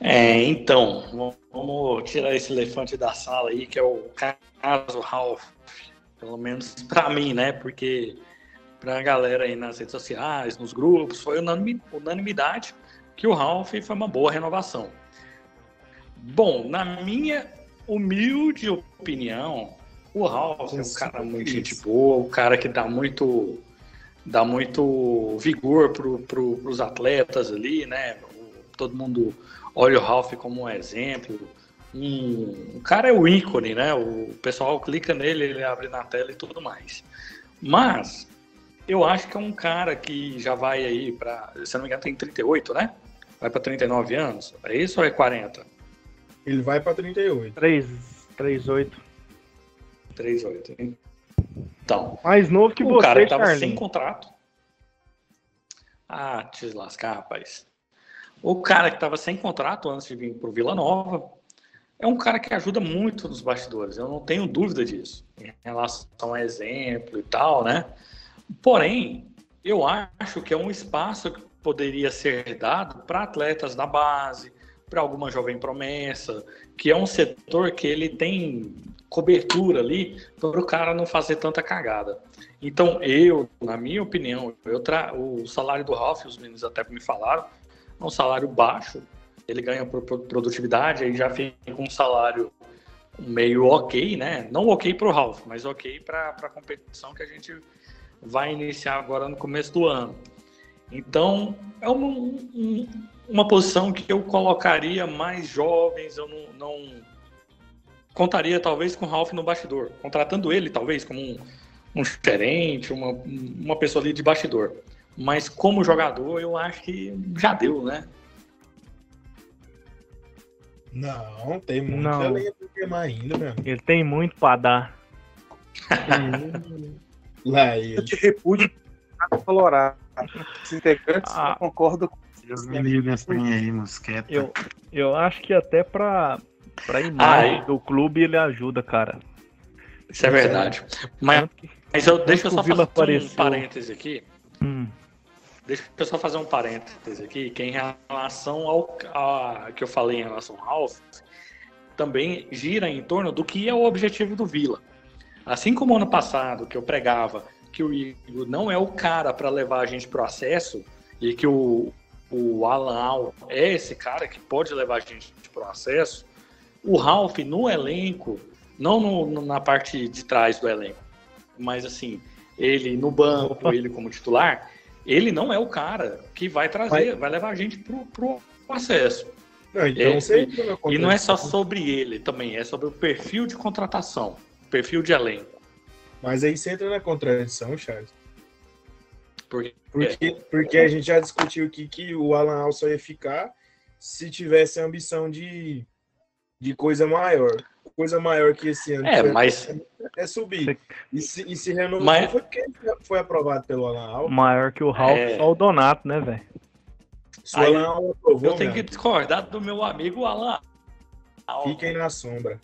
É, então, vamos tirar esse elefante da sala aí, que é o caso Ralph. Pelo menos para mim, né? Porque para a galera aí nas redes sociais, nos grupos, foi unanimi- unanimidade que o Ralph foi uma boa renovação. Bom, na minha humilde opinião, o Ralph é um cara muito gente boa, um cara que dá muito dá muito vigor pro, pro, pros atletas ali, né? Todo mundo olha o Ralph como um exemplo. Um, o cara é o ícone, né? O pessoal clica nele, ele abre na tela e tudo mais. Mas eu acho que é um cara que já vai aí para, se não me engano, tem 38, né? Vai para 39 anos. É isso ou é 40? Ele vai pra 38. 3, 38. 3,8. Então, Mais novo que o você, cara que tava sem contrato. Ah, te lascar, rapaz. O cara que tava sem contrato antes de vir pro Vila Nova é um cara que ajuda muito nos bastidores. Eu não tenho dúvida disso. Em relação a exemplo e tal, né? Porém, eu acho que é um espaço que poderia ser dado para atletas da base, para alguma jovem promessa, que é um setor que ele tem cobertura ali para o cara não fazer tanta cagada. Então, eu, na minha opinião, eu tra... o salário do Ralph, os meninos até me falaram, é um salário baixo, ele ganha por produtividade, aí já fica um salário meio ok, né? Não ok para o Ralph, mas ok para a competição que a gente vai iniciar agora no começo do ano. Então, é uma, um- uma posição que eu colocaria mais jovens, eu não, não contaria talvez com o Ralph no bastidor, contratando ele talvez como um, um gerente, uma, uma pessoa ali de bastidor. Mas como jogador, eu acho que já deu, né? Não, tem muita Não. lenha pra queimar ainda, meu. Ele tem muito pra dar. Lá Eu ele. te repúdio Colorado. Os integrantes Ah. não concordam com Deus me livre aí, mosqueta. Eu, eu acho que até pra, pra Ah, imagem é? do clube ele ajuda, cara. Isso é verdade. Mas, mas eu, deixa eu só fazer um apareceu. parêntese aqui. Hum, Deixa eu só fazer um parêntese aqui, que em relação ao a, que eu falei em relação ao Ralph, também gira em torno do que é o objetivo do Vila. Assim como ano passado, que eu pregava que o Igor não é o cara para levar a gente para o acesso, e que o, o Alan Al é esse cara que pode levar a gente para o acesso, o Ralph no elenco, não no- na parte de trás do elenco, mas assim, ele no banco, Opa. ele como titular, ele não é o cara que vai trazer, vai levar a gente pro, pro acesso. Não, então É, você E não é só sobre ele também, é sobre o perfil de contratação, perfil de elenco. Mas aí você entra na contradição, Charles. Porque Porque, porque a gente já discutiu aqui que o Alan Al só ia ficar se tivesse a ambição de, de coisa maior. Coisa maior que esse ano É, mas é subir. E se, e se renovou Mas- foi porque foi aprovado pelo Alan Al. maior que o Ralph, É. só o Donato, né, velho? Eu tenho que meu, discordar do meu amigo Alan. Al. fiquem na sombra.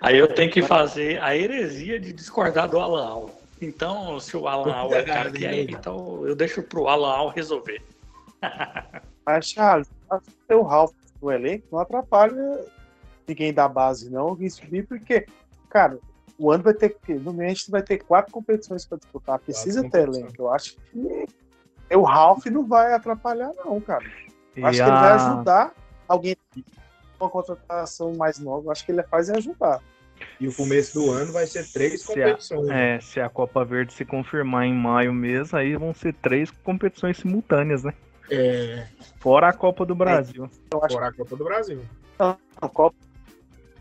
Aí eu tenho que fazer a heresia de discordar do Alan Al. Então, se o Alan Al é o cara que é, então eu deixo pro Alan Al resolver. Mas, Charles, o Ralph no elenco não atrapalha ninguém da base, não, alguém subir, porque, cara, o ano vai ter que, no mês, a gente vai ter quatro competições para disputar. Precisa Quatro ter competições. elenco. Eu acho que o Ralph não vai atrapalhar, não, cara. Eu acho que ele vai a- ajudar alguém com uma contratação mais nova. Eu acho que ele faz é ajudar. E o começo do ano vai ser três Se a- competições. É, se a Copa Verde se confirmar em maio mesmo, aí vão ser três competições simultâneas, né? É, Fora a Copa do Brasil. Eu acho fora a Copa do Brasil. que a Copa-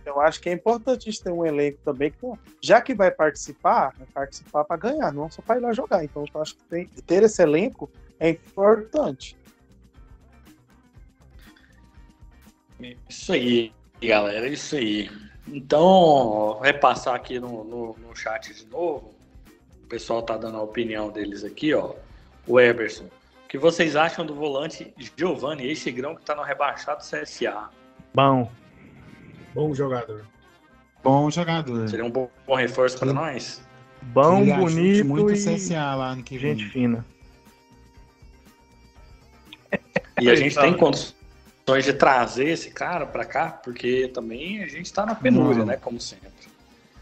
eu acho que é importante ter um elenco também que, já que vai participar, vai participar para ganhar, não só para ir lá jogar. Então, eu acho que tem- ter esse elenco é importante. Isso aí, galera, isso aí. Então, vai passar aqui no, no, no chat de novo. O pessoal tá dando a opinião deles aqui, ó. O Eberson. O que vocês acham do volante Giovanni, esse grão que tá no rebaixado CSA? Bom, Bom jogador. Bom jogador. Seria um bom, bom reforço para nós? bom, Ele bonito muito e CSA lá no que vem. gente fina. E a gente tem condições de trazer esse cara para cá, porque também a gente tá na penúria, Não. né? Como sempre.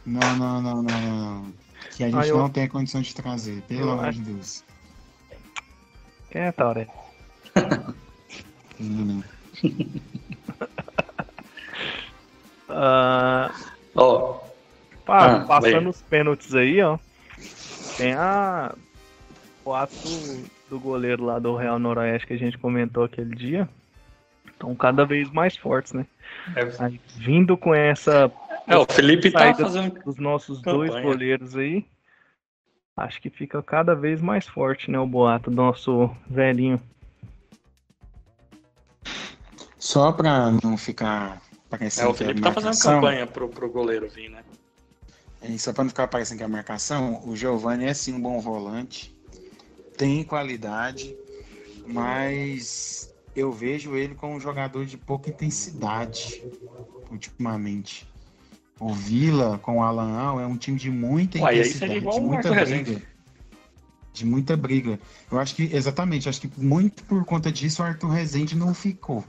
Não, não, não, não, não, não. Que a gente Ah, eu- não tem condição de trazer, pelo amor de Deus. Quem é, Tauré? Ah, Ó, pá, Ah, passando vai. os pênaltis aí, ó. Tem a. O ato do goleiro lá do Real Noroeste que a gente comentou aquele dia. Estão cada vez mais fortes, né? é, Aí, vindo com essa é, o Felipe tá fazendo dos nossos dois Campanha. goleiros aí, acho que fica cada vez mais forte, né? O boato do nosso velhinho. Só para não ficar parecendo. É, o Felipe tá fazendo campanha pro, pro goleiro vir, né? E só para não ficar parecendo que é a marcação, o Giovanni é sim um bom volante, tem qualidade, mas eu vejo ele como um jogador de pouca intensidade ultimamente. O Vila com o Alan Al é um time de muita intensidade, de muita briga. Rezende. De muita briga. Eu acho que, exatamente, acho que muito por conta disso o Arthur Rezende não ficou.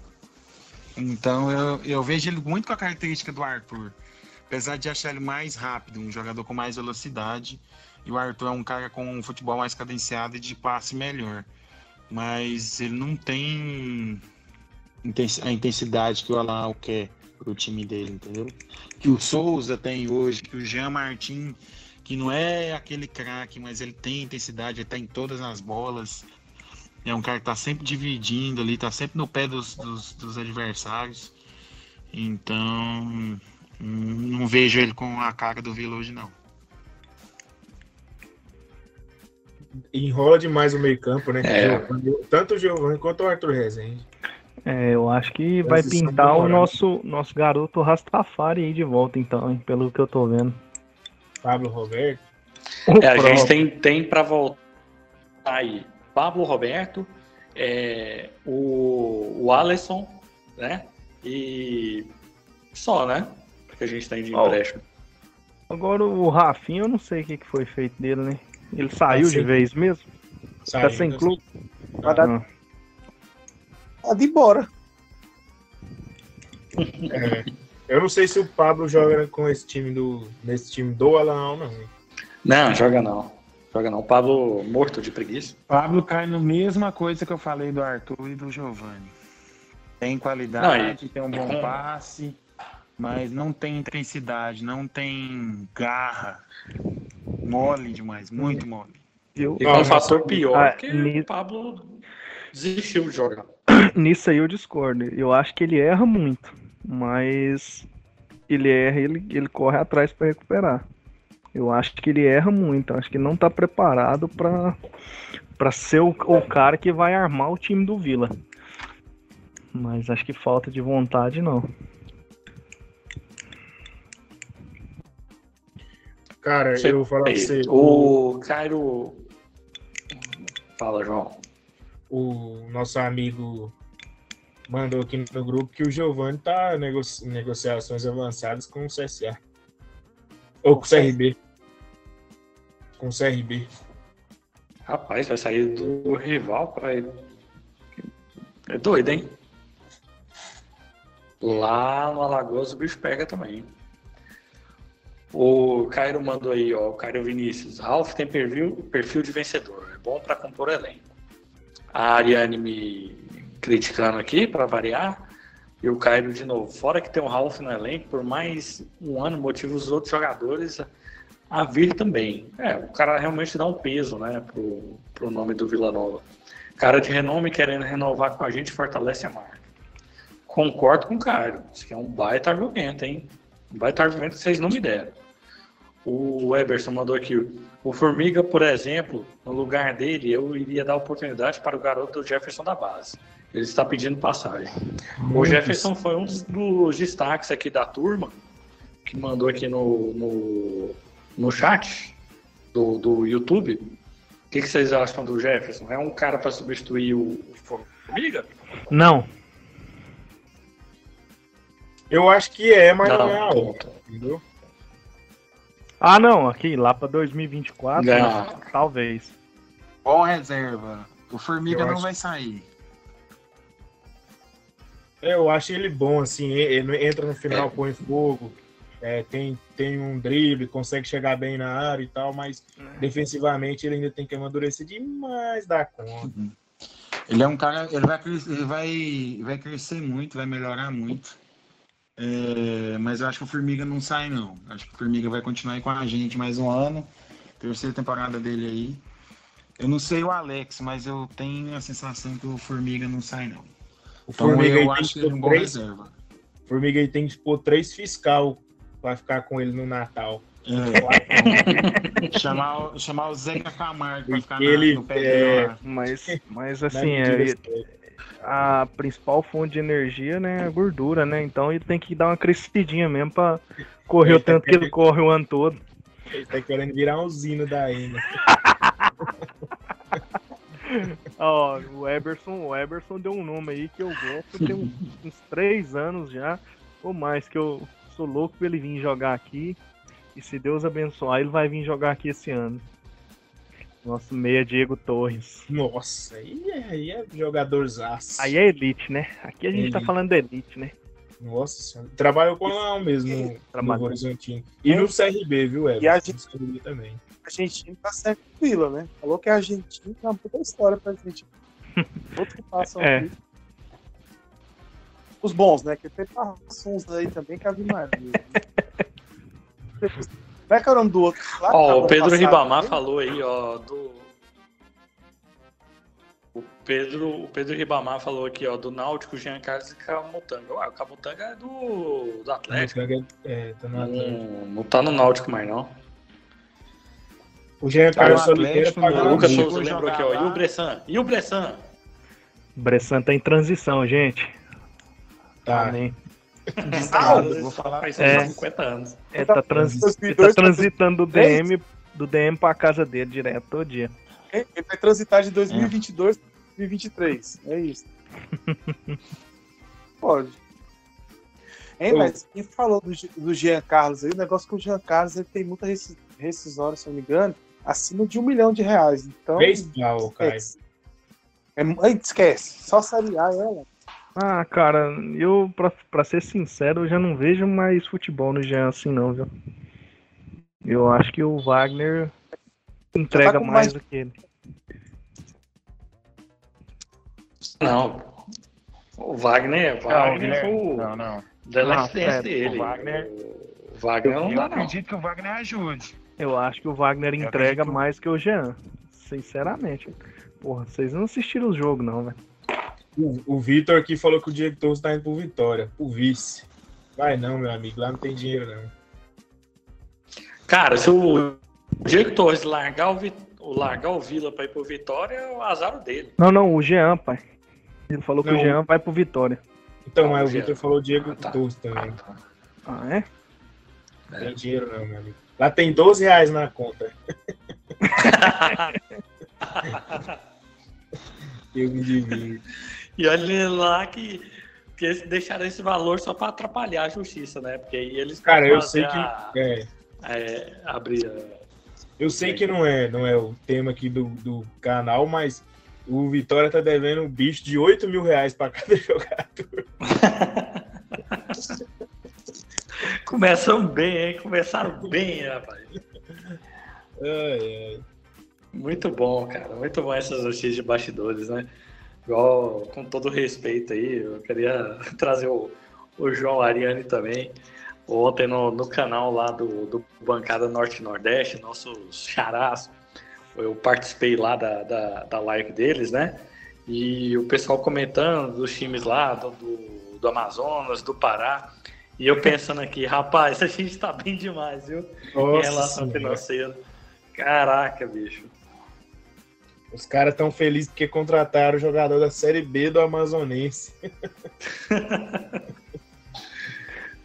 Então eu, eu vejo ele muito com a característica do Arthur. Apesar de achar ele mais rápido, um jogador com mais velocidade. E o Arthur é um cara com um futebol mais cadenciado e de passe melhor. Mas ele não tem a intensidade que o Alan quer pro time dele, entendeu? Que o Souza tem hoje, que o Jean Martin, que não é aquele craque, mas ele tem intensidade, ele tá em todas as bolas. É um cara que tá sempre dividindo ali, tá sempre no pé dos, dos, dos adversários. Então, não vejo ele com a cara do Vila hoje, não. Enrola demais o meio-campo, né? É. Tanto o Giovanni quanto o Arthur Rezende. É, eu acho que vai pintar o nosso, nosso garoto Rastafari aí de volta, então, hein, pelo que eu tô vendo. Pablo Roberto. É, a gente tem, tem para voltar aí Pablo Roberto, é, o, o Alisson, né? E só, né? Porque a gente tem de empréstimo. Agora o Rafinha, eu não sei o que, que foi feito dele, né? Ele saiu de vez mesmo? Saiu, tá sem né? clube? Ah, tá de embora. É. Eu não sei se o Pablo joga com esse time do. nesse time do Alan, não. Não, joga não. Joga não. O Pablo morto de preguiça. Pablo cai na mesma coisa que eu falei do Arthur e do Giovanni. Tem qualidade, tem um bom passe, mas não tem intensidade, não tem garra. Mole demais, muito mole. eu, E Não, um fator pior, Ah, porque o Pablo desistiu de jogar. nisso aí eu discordo. Eu acho que ele erra muito, mas ele erra e ele, ele corre atrás pra recuperar. Eu acho que ele erra muito. Acho que não tá preparado pra para ser o, o cara que vai armar o time do Vila. Mas acho que falta de vontade não. Cara, Sei- eu vou falar pra você. O Cairo. Fala, João. o nosso amigo mandou aqui no grupo que o Giovanni tá nego em negociações avançadas com o CSA. Ou com o CRB. Com o CRB. Rapaz, vai sair do rival ele. É doido, hein? Lá no Alagoas o bicho pega também. O Cairo mandou aí, ó. O Cairo Vinícius. Ralph tem perfil, perfil de vencedor. É bom pra compor elenco. A Ariane me criticando aqui, pra variar. E o Cairo de novo. Fora que tem o Ralph no elenco, por mais um ano, motiva os outros jogadores a vir também. É, o cara realmente dá um peso, né, pro, pro nome do Vila Nova. Cara de renome querendo renovar com a gente fortalece a marca. Concordo com o Caio. Isso aqui é um baita argumento, hein? Um baita argumento que vocês não me deram. O Eberson mandou aqui. O Formiga, por exemplo, no lugar dele, eu iria dar oportunidade para o garoto Jefferson da base. Ele está pedindo passagem. O Jefferson foi um dos- dos destaques aqui da turma, que mandou aqui no, no, no chat do, do YouTube. O que, que vocês acham do Jefferson? É um cara para substituir o Formiga? Não, Eu acho que é, mas não, é a Não, entendeu? Ah, não, aqui lá pra 2024, Não. talvez. Bom reserva. O Formiga Eu não acho- vai sair. Eu acho ele bom, assim, ele entra no final, põe fogo, é, tem, tem um drible, consegue chegar bem na área e tal, mas defensivamente ele ainda tem que amadurecer demais da conta. Ele é um cara, ele vai, ele vai, vai crescer muito, vai melhorar muito. É, mas eu acho que o Formiga não sai, não. Acho que o Formiga vai continuar aí com a gente mais um ano. Terceira temporada dele aí. Eu não sei o Alex, mas eu tenho a sensação que o Formiga não sai, não. O Então Formiga aí eu tem acho que ele um bom três, reserva. Formiga aí tem que pôr três fiscal pra ficar com ele no Natal. É, chamar, o- chamar o Zeca Camargo pra ficar na- Ele, no pé é. Mas, mas Na assim, é, a principal fonte de energia, né, é a gordura, né? Então ele tem que dar uma crescidinha mesmo pra correr o tanto que ele corre o ano todo. Ele tá querendo virar um usina da Ena. Ó, o Eberson, o Eberson deu um nome aí que eu gosto tem uns, uns três anos já, ou mais, que eu sou louco pra ele vir jogar aqui. E se Deus abençoar, ele vai vir jogar aqui esse ano. Nosso meia Diego Torres. Nossa, aí é, aí é jogador zaço. Aí é elite, né? Aqui a gente tá Elite. falando de elite, né? Nossa senhora. Trabalhou com lá mesmo, no, no. Horizontino. E no CRB, viu, Everton? E a gente- No CRB também. argentino tá certo com Vila, né? Falou que é argentino, é uma puta história pra gente. Outros que passam É. aqui. Os bons, né? Que tem passou uns aí também que a Maria. Como é que é o nome do outro? Lá Ó, o Pedro passado Ribamar também? falou aí, ó, do. O Pedro, o Pedro Ribamar falou aqui, ó, do Náutico, Jean Carlos e Camutanga. Ué, o Camutanga é do, do Atlético. É, tá no Atlético. Não, não tá no Náutico mais, não. O Jean Tá Carlos no Oliveira pagou O não. Lucas. Souza lembrou aqui, ó. E o Bressan? E o Bressan? Bressan tá em transição, gente. Tá. Amém. vou falar Faz É. 50 anos. É, tá, trans- ele 2002, tá transitando do 2003. DM, do DM pra casa dele direto todo dia. Ele vai transitar de 2022 para 2023. É isso. Pode. Hein, mas quem falou do, do Jean Carlos aí, o negócio que o Jean Carlos ele tem muita resci- rescisória, se eu não me engano, acima de um milhão de reais. Então, Caio. esquece. É, esquece. Só Série A ela. Ah, cara, eu, pra, pra ser sincero, eu já não vejo mais futebol no Jean assim, não, viu? Eu acho que o Wagner entrega com mais mais- do que ele. Não. O Wagner, o Wagner foi o Não, não. da Não, é, dele. o Wagner- O Wagner não Eu dá, não. acredito que o Wagner ajude. Eu acho que o Wagner Eu entrega acredito- mais que o Jean. Sinceramente. Porra, vocês não assistiram o jogo, não, velho. O, o Vitor aqui falou que o Diego Torres tá indo pro Vitória, o vice. Vai não, meu amigo, lá não tem dinheiro não. Cara, se o Diego Torres largar o, Vi- o- largar o Vila pra ir pro Vitória, é o azar dele. Não, não, o Jean, pai. Ele falou que Não. o Jean vai pro Vitória. Então, Não, mas o. Vitor falou Diego Ah, tá. Torres também. Ah, é? Não tem dinheiro não, meu amigo. Lá tem 12 reais na conta. Eu me divido. E olha lá que, que eles deixaram esse valor só pra atrapalhar a justiça, né? Porque aí eles Cara, eu sei que. a- É, é, abrir a- eu sei que não é, não é o tema aqui do, do canal, mas o Vitória tá devendo um bicho de 8 mil reais pra cada jogador. Começam bem, hein? Começaram bem, rapaz. Ai, ai. Muito bom, cara. Muito bom essas notícias de bastidores, né? Igual, com todo respeito aí, eu queria trazer o, o João Ariane também. Ontem no, no canal lá do, do Bancada Norte e Nordeste, nossos charás, eu participei lá da, da, da live deles, né? E o pessoal comentando dos times lá, do, do, do Amazonas, do Pará. E eu pensando aqui, rapaz, a gente tá bem demais, viu? em Nossa relação Senhora. financeira. Caraca, bicho. Os caras tão felizes porque contrataram o jogador da Série B do Amazonense.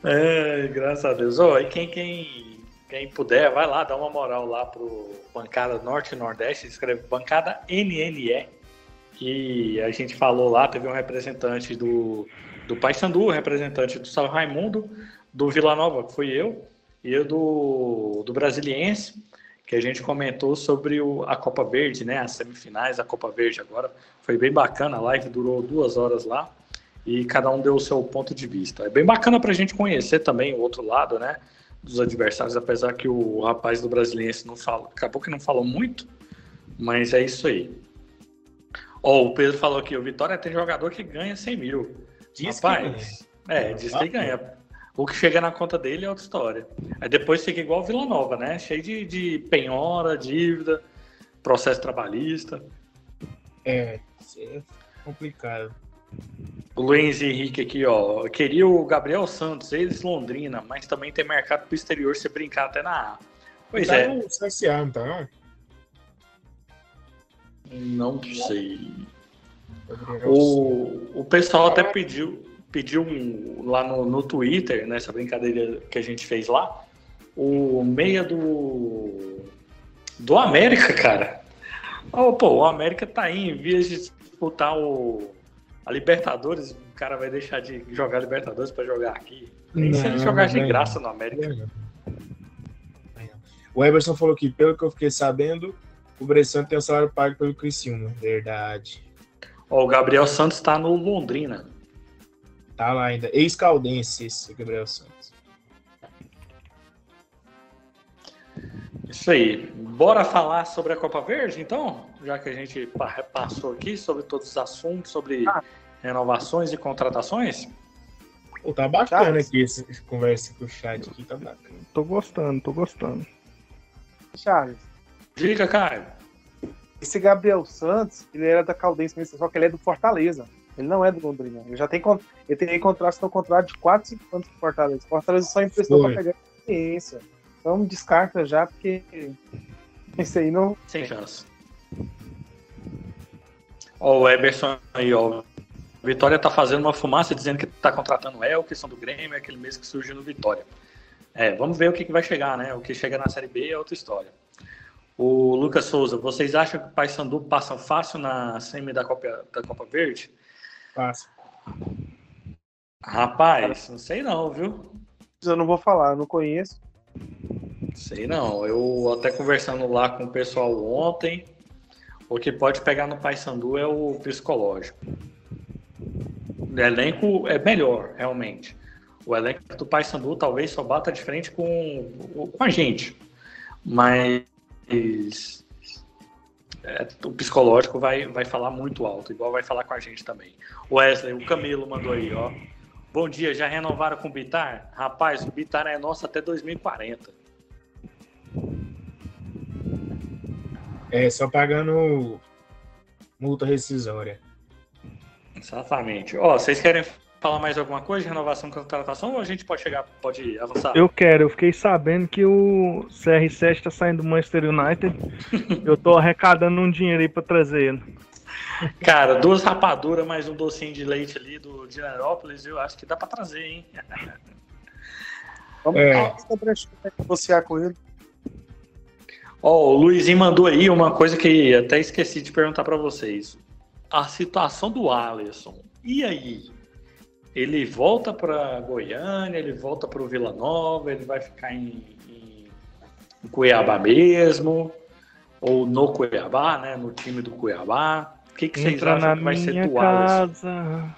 É, graças a Deus. Ô, e quem, quem, quem puder, vai lá, dá uma moral lá pro Bancada Norte e Nordeste, escreve Bancada NNE, que a gente falou lá, teve um representante do, do Paysandu, representante do São Raimundo, do Vila Nova, que fui eu, e eu do, do Brasiliense, que a gente comentou sobre o, a Copa Verde, né, as semifinais da Copa Verde agora. Foi bem bacana, a live durou duas horas lá e cada um deu o seu ponto de vista. É bem bacana para a gente conhecer também o outro lado, né, dos adversários, apesar que o rapaz do Brasiliense não fala, acabou que não falou muito, mas é isso aí. Ó, o Pedro falou aqui, o Vitória tem jogador que ganha 100 mil. Diz que Rapaz, é, diz que ganha. O que chega na conta dele é outra história. Aí depois fica igual Vila Nova, né? Cheio de, de penhora, dívida, processo trabalhista. É, isso é complicado. O Luiz Henrique aqui, ó. Queria o Gabriel Santos, eles Londrina, mas também tem mercado pro exterior se brincar até na A. Pois tá é, no CSA, não tá não? sei. O, o pessoal até pediu, pediu um- lá no, no Twitter, nessa brincadeira que a gente fez lá, o meia do, do América, cara. Ô, pô, o América tá aí em vias de disputar o, a Libertadores, o cara vai deixar de jogar Libertadores pra jogar aqui. Nem se ele jogar de graça no América. O Emerson falou que, pelo que eu fiquei sabendo, o Bressan tem o salário pago pelo Criciúma. Verdade. Ó, o Gabriel Santos tá no Londrina. Tá lá ainda. Ex-caldense esse Gabriel Santos. Isso aí. Bora falar sobre a Copa Verde, então? Já que a gente pa- passou aqui sobre todos os assuntos, sobre Ah. renovações e contratações. Pô, tá bacana Charles. aqui esse esse conversa com o chat aqui, tá bacana. Tô gostando, tô gostando. Charles, Diga, Caio. esse Gabriel Santos, ele era da Caldense mesmo, só que ele é do Fortaleza. Ele não é do Londrina. Ele já tem, ele tem contrato, tem um contrato de 4, 5 anos com Fortaleza. Fortaleza só emprestou Foi. para pegar experiência. Então descarta já, porque esse aí não. Sem chance. Ó, o Eberson aí, ó. Vitória tá fazendo uma fumaça dizendo que tá contratando o El, que são do Grêmio, é aquele mês que surgiu no Vitória. É, vamos ver o que, que vai chegar, né? O que chega na Série B é outra história. O Lucas Souza, vocês acham que o Paysandu passa fácil na semi da Copa, da Copa Verde? Fácil. Rapaz, não sei não, viu? Eu não vou falar, eu não conheço. Sei não. Eu até conversando lá com o pessoal ontem, o que pode pegar no Paysandu é o psicológico. O elenco é melhor, realmente. O elenco do Paysandu talvez só bata de frente com, com a gente. Mas é, o psicológico vai, vai falar muito alto, igual vai falar com a gente também. Wesley, o Camilo mandou aí, ó. Bom dia, já renovaram com o Bitar? Rapaz, o Bitar é nosso até 2040. É, só pagando multa rescisória. Exatamente. Ó, vocês querem falar mais alguma coisa de renovação e contratação ou a gente pode chegar, pode avançar? Eu quero, eu fiquei sabendo que o CR7 tá saindo do Manchester United. eu tô arrecadando um dinheiro aí pra trazer ele. Cara, duas rapaduras mais um docinho de leite ali do de Aerópolis, eu acho que dá pra trazer, hein? Vamos É. negociar com ele. Ó, o Luizinho mandou aí uma coisa que até esqueci de perguntar pra vocês. A situação do Alisson. E aí? Ele volta pra Goiânia, ele volta pro Vila Nova, ele vai ficar em, em- em Cuiabá mesmo? Ou no Cuiabá, né? No time do Cuiabá? O que, que vocês Entra acham que vai ser do Alisson? casa.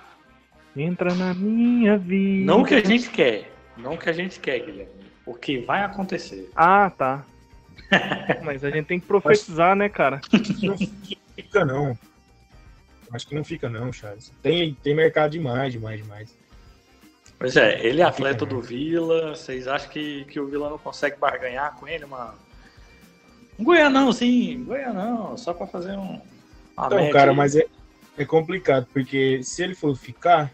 Entra na minha vida. Não o que a gente quer. Não o que a gente quer, Guilherme. O que vai acontecer. Ah, tá. Mas a gente tem que profetizar, né, cara? Não fica, não. Acho que não fica, não, Charles. Tem, tem mercado demais, demais, demais. Pois é, ele é atleta do Vila. Vocês acham que, que o Vila não consegue barganhar com ele, mano? Um Goianão, sim. Goianão. Só pra fazer um. Então, cara, aí. mas é, é complicado, porque se ele for ficar,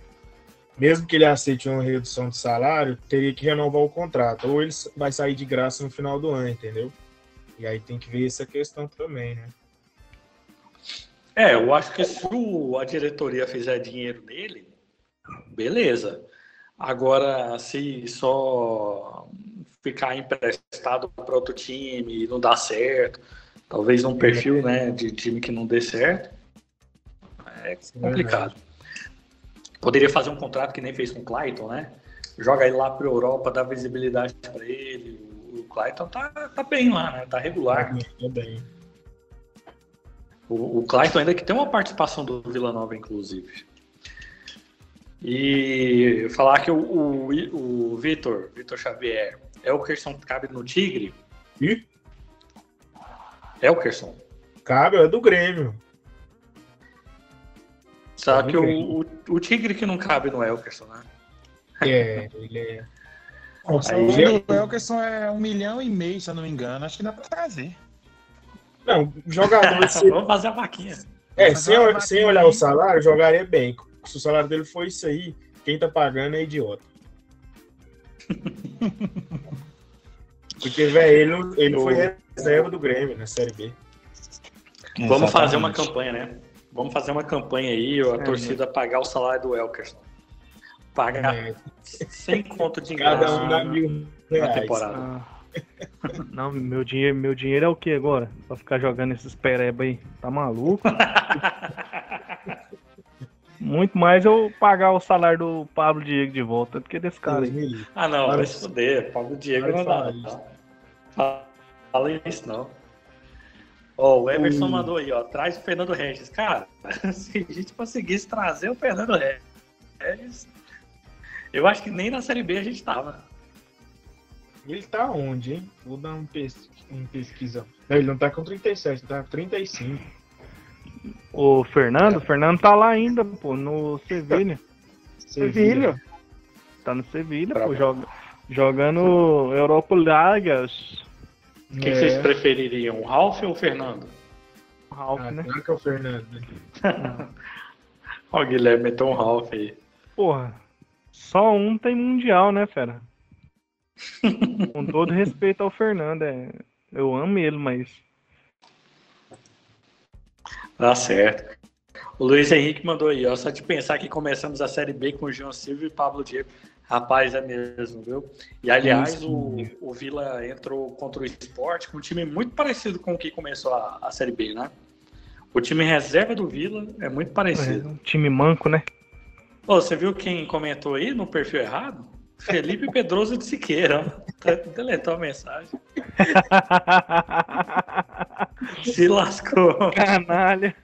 mesmo que ele aceite uma redução de salário, teria que renovar o contrato. Ou ele vai sair de graça no final do ano, entendeu? E aí tem que ver essa questão também, né? É, eu acho que se o- a diretoria fizer dinheiro nele, beleza. Agora, se só ficar emprestado para outro time e não dar certo, talvez num perfil né, de time que não dê certo, é complicado. Poderia fazer um contrato que nem fez com o Clayton, né? Joga ele lá para Europa, dá visibilidade para ele. Clayton tá, tá bem lá, né? Tá regular. Tá bem. O, o Clayton ainda que tem uma participação do Vila Nova, inclusive. E falar que o, o, o Vitor, Vitor Xavier, é o Kerson que cabe no Tigre? Ih? É o Kerson. Cabe, é do Grêmio. Só Tá que o, o, o Tigre que não cabe no Elkerson, né? É, ele é. O Aí- do Elkerson é um milhão e meio, se eu não me engano. Acho que dá pra trazer. Não, jogador. se- Vamos fazer a vaquinha. é, sem, ol- sem olhar o salário, jogaria bem. Se o salário dele for isso aí, quem tá pagando é idiota. Porque, velho, ele, ele foi reserva do Grêmio na Série B. Vamos fazer uma campanha, né? Vamos fazer uma campanha aí, a É, torcida pagar o salário do Elkerson. Pagar É, sem conta de ingresso cada um dá na, mil na reais. temporada. Ah. Não, meu dinheiro, meu dinheiro é o que agora? Pra ficar jogando esses pereba aí. Tá maluco? Muito mais eu pagar o salário do Pablo Diego de volta do que desse cara aí. Ah, não, Para vai se fuder. Paulo Diego não não. isso. Fala- Fala isso, não. Ó, o Emerson Hum. mandou aí, ó. Traz o Fernando Regis. Cara, se a gente conseguisse trazer o Fernando Regis, eu acho que nem na Série B a gente tava. Ele tá onde, hein? Vou dar um, pes... um pesquisão. Não, ele não tá com 37, ele tá com 35. O Fernando, o Fernando tá lá ainda, pô, no Sevilha. Sevilha. Tá no Sevilha, pô, joga, jogando Europa Ligas. Quem É. vocês prefeririam, o Ralf ou o Fernando? Ralf, Ah, né? claro que é o Fernando. Ó, o Guilherme meteu um Ralf aí. Porra, só um tem mundial, né, fera? Com todo respeito ao Fernando, é, eu amo ele, mas Tá certo. O Luiz Henrique mandou aí, ó. Só de pensar que começamos a Série B com o João Silva e Pablo Diego. Rapaz, é mesmo, viu? E aliás, o, o Vila entrou contra o esporte com um time muito parecido com o que começou a, a Série B, né? O time reserva do Vila é muito é parecido. um time manco, né? Ô, você viu quem comentou aí no perfil errado? Felipe Pedroso de Siqueira. Tá- Deletou a mensagem. Se lascou. Canalha.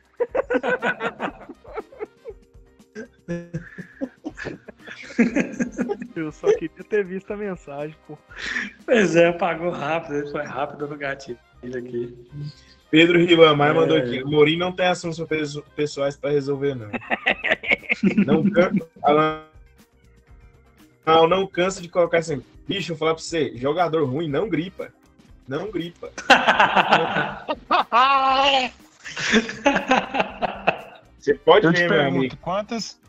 Eu só queria ter visto a mensagem, pô. Pois é, apagou rápido, ele foi rápido no gatilho aqui. Pedro Ribamar É. mandou aqui. O Mourinho não tem assuntos pessoais pra resolver, não. não Não, não cansa de colocar assim. Bicho, eu vou falar pra você, jogador ruim não gripa. Não gripa. Você pode Eu te ver, meu amigo. pergunto, quantas,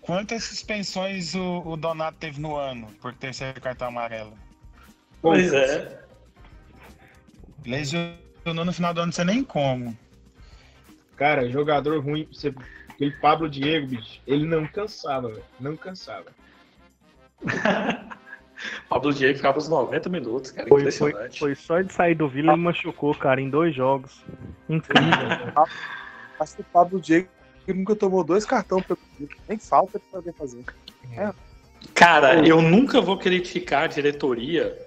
quantas suspensões o, o Donato teve no ano por terceiro cartão amarelo? pois é. Lesionou no final do ano, não sei nem como. Cara, jogador ruim, você, aquele Pablo Diego, bicho, ele não cansava, velho. Não cansava. Pablo Diego ficava uns 90 minutos, cara. Foi, foi, foi só de sair do Vila ele machucou, cara, em dois jogos. Incrível. Acho que o Pablo Diego nunca tomou dois cartões pelo. Nem falta ele poder fazer. Cara, eu nunca vou criticar a diretoria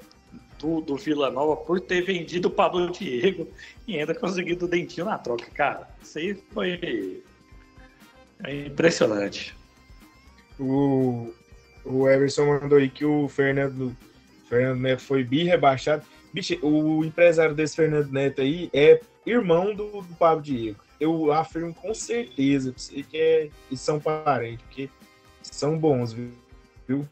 do, Vila Nova por ter vendido o Pablo Diego e ainda conseguido o dentinho na troca, cara. Isso aí foi é impressionante. O, o Everson mandou aí que o Fernando, Fernando Neto foi bi rebaixado. Bicho, o empresário desse Fernando Neto aí é irmão do, do Pablo Diego. Eu afirmo com certeza que é, que são parentes, porque são bons, viu?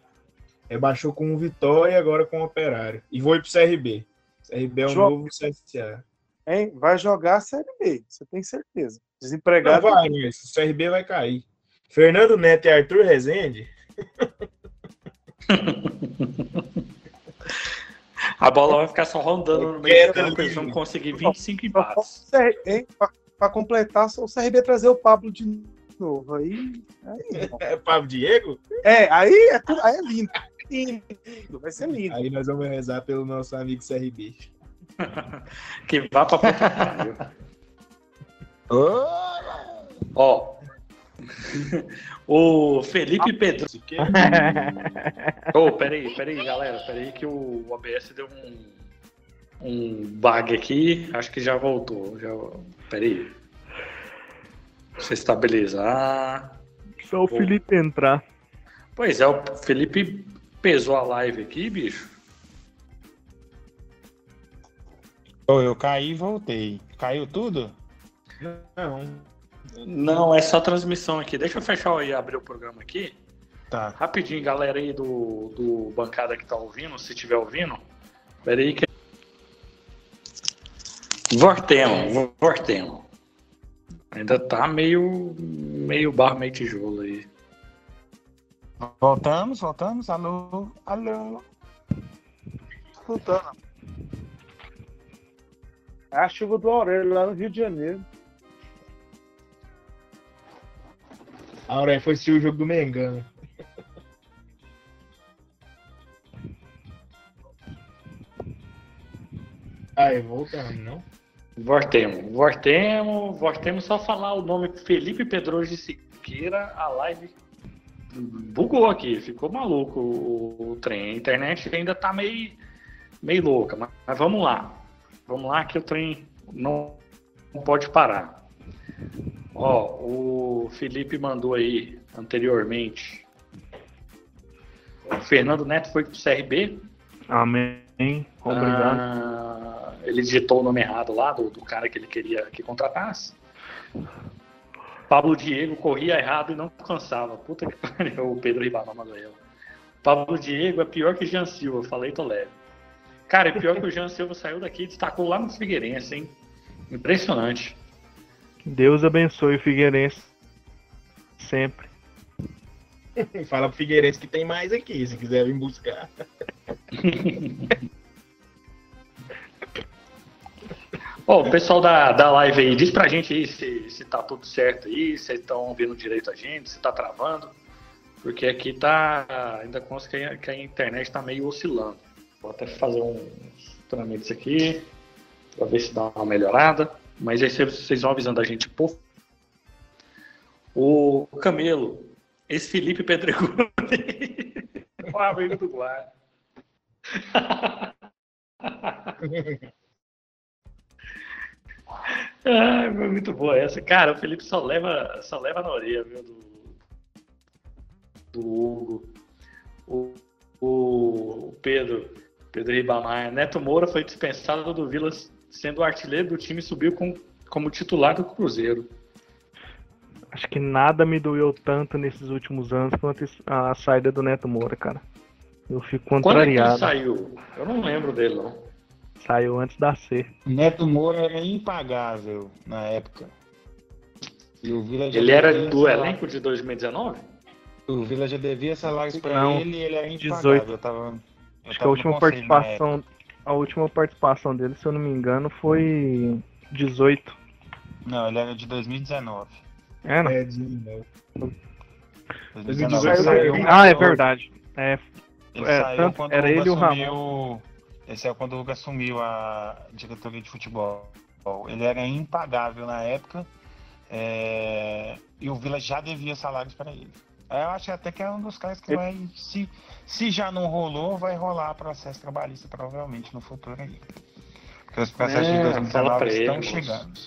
Rebaixou com o Vitória e agora com o Operário. E foi pro CRB. CRB é o Jo- novo CSA. Hein? Vai jogar a Série B, você tem certeza. Não Desempregado. vai, mas o CRB vai cair. Fernando Neto e Arthur Rezende A bola vai ficar só rondando no meio do campo, eles vão conseguir 25 empates. Pra completar, só o CRB trazer o Pablo de novo. Aí, aí, é Pablo Diego? é, aí é, tudo- aí é lindo. Lindo, Vai ser lindo. Aí nós vamos rezar pelo nosso amigo CRB. Que vá pra puta pariu. Ó. o Felipe Pedro. Que Ô, peraí, peraí, galera. Peraí que o OBS deu um, um bug aqui. Acho que já voltou. Já... Peraí. Eu estabilizar. Só o Felipe entrar. Pois é, o Felipe pesou a live aqui, bicho. Ô, eu caí e voltei. Caiu tudo? não. Não, é só transmissão aqui. Deixa eu fechar e abrir o programa aqui. Tá. Rapidinho, galera aí do, do bancada que tá ouvindo, se tiver ouvindo. Pera aí que. Vortemos, vortemos. Ainda tá meio. meio barro, meio tijolo aí. Voltamos, voltamos. Alô, alô. Escutando. É a chuva do Aurélio lá no Rio de Janeiro. A Aurélio foi assistir o jogo do Mengão. Aí, voltando, não? Voltemos, voltemos, voltemos só falar o nome Felipe Pedroso de Siqueira, a live bugou aqui, ficou maluco o, o trem. A internet ainda tá meio, meio louca, mas, mas vamos lá. Vamos lá que o trem não, não pode parar. Ó, o Felipe mandou aí anteriormente. O Fernando Neto foi pro CRB. Amém. Obrigado. Ah, ele digitou o nome errado lá do, do cara que ele queria que contratasse. Pablo Diego corria errado e não cansava. Puta que pariu, o Pedro Ribamar mandou eu. Pablo Diego é pior que Jean Silva, falei tô leve. Cara, é pior que o Jean Silva saiu daqui e destacou lá no Figueirense, hein? Impressionante. Deus abençoe o Figueirense. Sempre. Fala pro Figueirense que tem mais aqui, se quiser vir buscar. Ó, o pessoal da, da live aí, diz pra gente aí se, se tá tudo certo aí, se estão ouvindo direito a gente, se tá travando. Porque aqui tá. Ainda consta que a, que a internet tá meio oscilando. Vou até fazer uns trâmites aqui pra ver se dá uma melhorada. Mas aí vocês vão avisando a gente, pô. O Camelo, esse Felipe Pedregulho, o amigo do Guarda. Ai, foi muito boa essa. Cara, o Felipe só leva, só leva na orelha, viu, do, do Hugo. O, o Pedro, Pedro Ribamar. Neto Moura foi dispensado do Vila sendo o artilheiro do time e subiu com, como titular do Cruzeiro. Acho que nada me doeu tanto nesses últimos anos quanto a saída do Neto Moura, cara. Eu fico Quando é que ele contrariado. saiu? Eu não lembro dele, não. Saiu antes da C. Neto Moura era impagável na época. E o Vila já Ele era do salário- elenco de 2019? O Vila já devia salários pra Não, ele e ele era impagável. 18. Eu tava, eu Acho que a última participação. A última participação dele, se eu não me engano, foi 18. época. Não, ele era de 2019. É, não? É, de novo. 2019 Ele ele saiu, Ah, é verdade. É, ele É, saiu tanto- quando era ele e o Ramon. Esse é quando o Hugo assumiu a diretoria de futebol. Ele era impagável na época. é, E o Vila já devia salários para ele. Eu acho até que é um dos caras que vai. Se, se já não rolou, vai rolar processo trabalhista provavelmente no futuro aí. Porque os processos É, de fala pra 2019 ele, estão moço. chegando.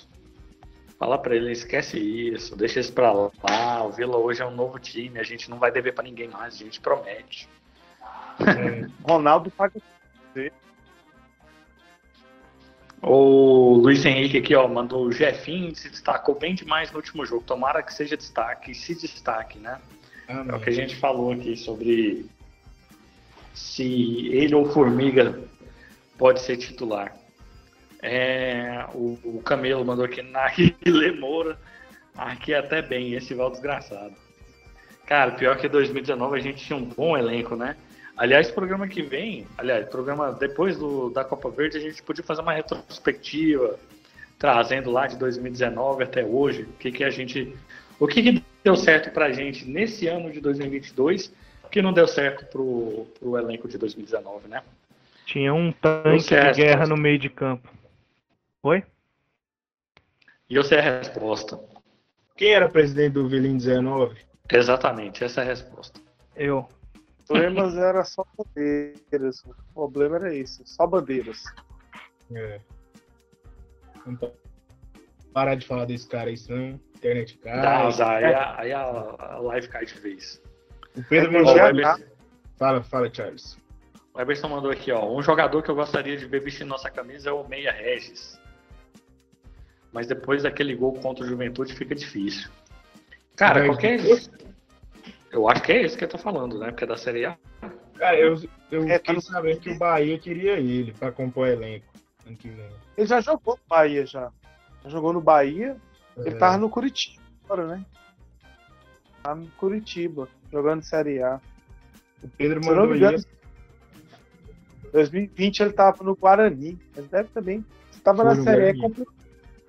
Fala pra ele, esquece isso, deixa isso pra lá. O Vila hoje é um novo time, a gente não vai dever pra ninguém mais, a gente promete. Ronaldo paga. O Luiz Henrique aqui, ó, mandou o Jefinho se destacou bem demais no último jogo. Tomara que seja destaque e se destaque, né? É o que a gente falou aqui sobre se ele ou Formiga pode ser titular. É, o, o Camelo mandou aqui Narile Moura. Aqui até bem, esse vai o desgraçado. Cara, pior que 2019 a gente tinha um bom elenco, né? Aliás, programa que vem, aliás, programa depois do, da Copa Verde, a gente podia fazer uma retrospectiva, trazendo lá de 2019 até hoje, o que, que a gente. O que, que deu certo pra gente nesse ano de 2022 que não deu certo pro, pro elenco de 2019, né? tinha um tanque a de guerra no meio de campo. Oi? E eu sei a resposta. Quem era presidente do Vila em 19? Exatamente, essa é a resposta. Eu. O problema era só bandeiras. O problema era esse, só bandeiras. É. Então, parar de falar desse cara aí, senão a internet cai. Dá azar, aí, a, aí a, a live cai de vez. O Pedro É, mandou. Fala, fala, Charles. o Eberson mandou aqui, ó. Um jogador que eu gostaria de ver vestindo nossa camisa é o Meia Regis. Mas depois daquele gol contra o Juventude fica difícil. Cara, qualquer. Eu acho que é esse que eu tô falando, né? Porque é da Série A. Cara, eu, eu É, fiquei tá- sabendo que o Bahia queria ele pra compor elenco. ano que vem. Ele já jogou no Bahia já. Já jogou no Bahia. Ele É. tava no Curitiba agora, né? Tá no Curitiba, jogando Série A. O Pedro Se mandou me engano, isso. 2020 ele tava no Guarani. Ele deve também. Se tava Foi na Série A, complicado.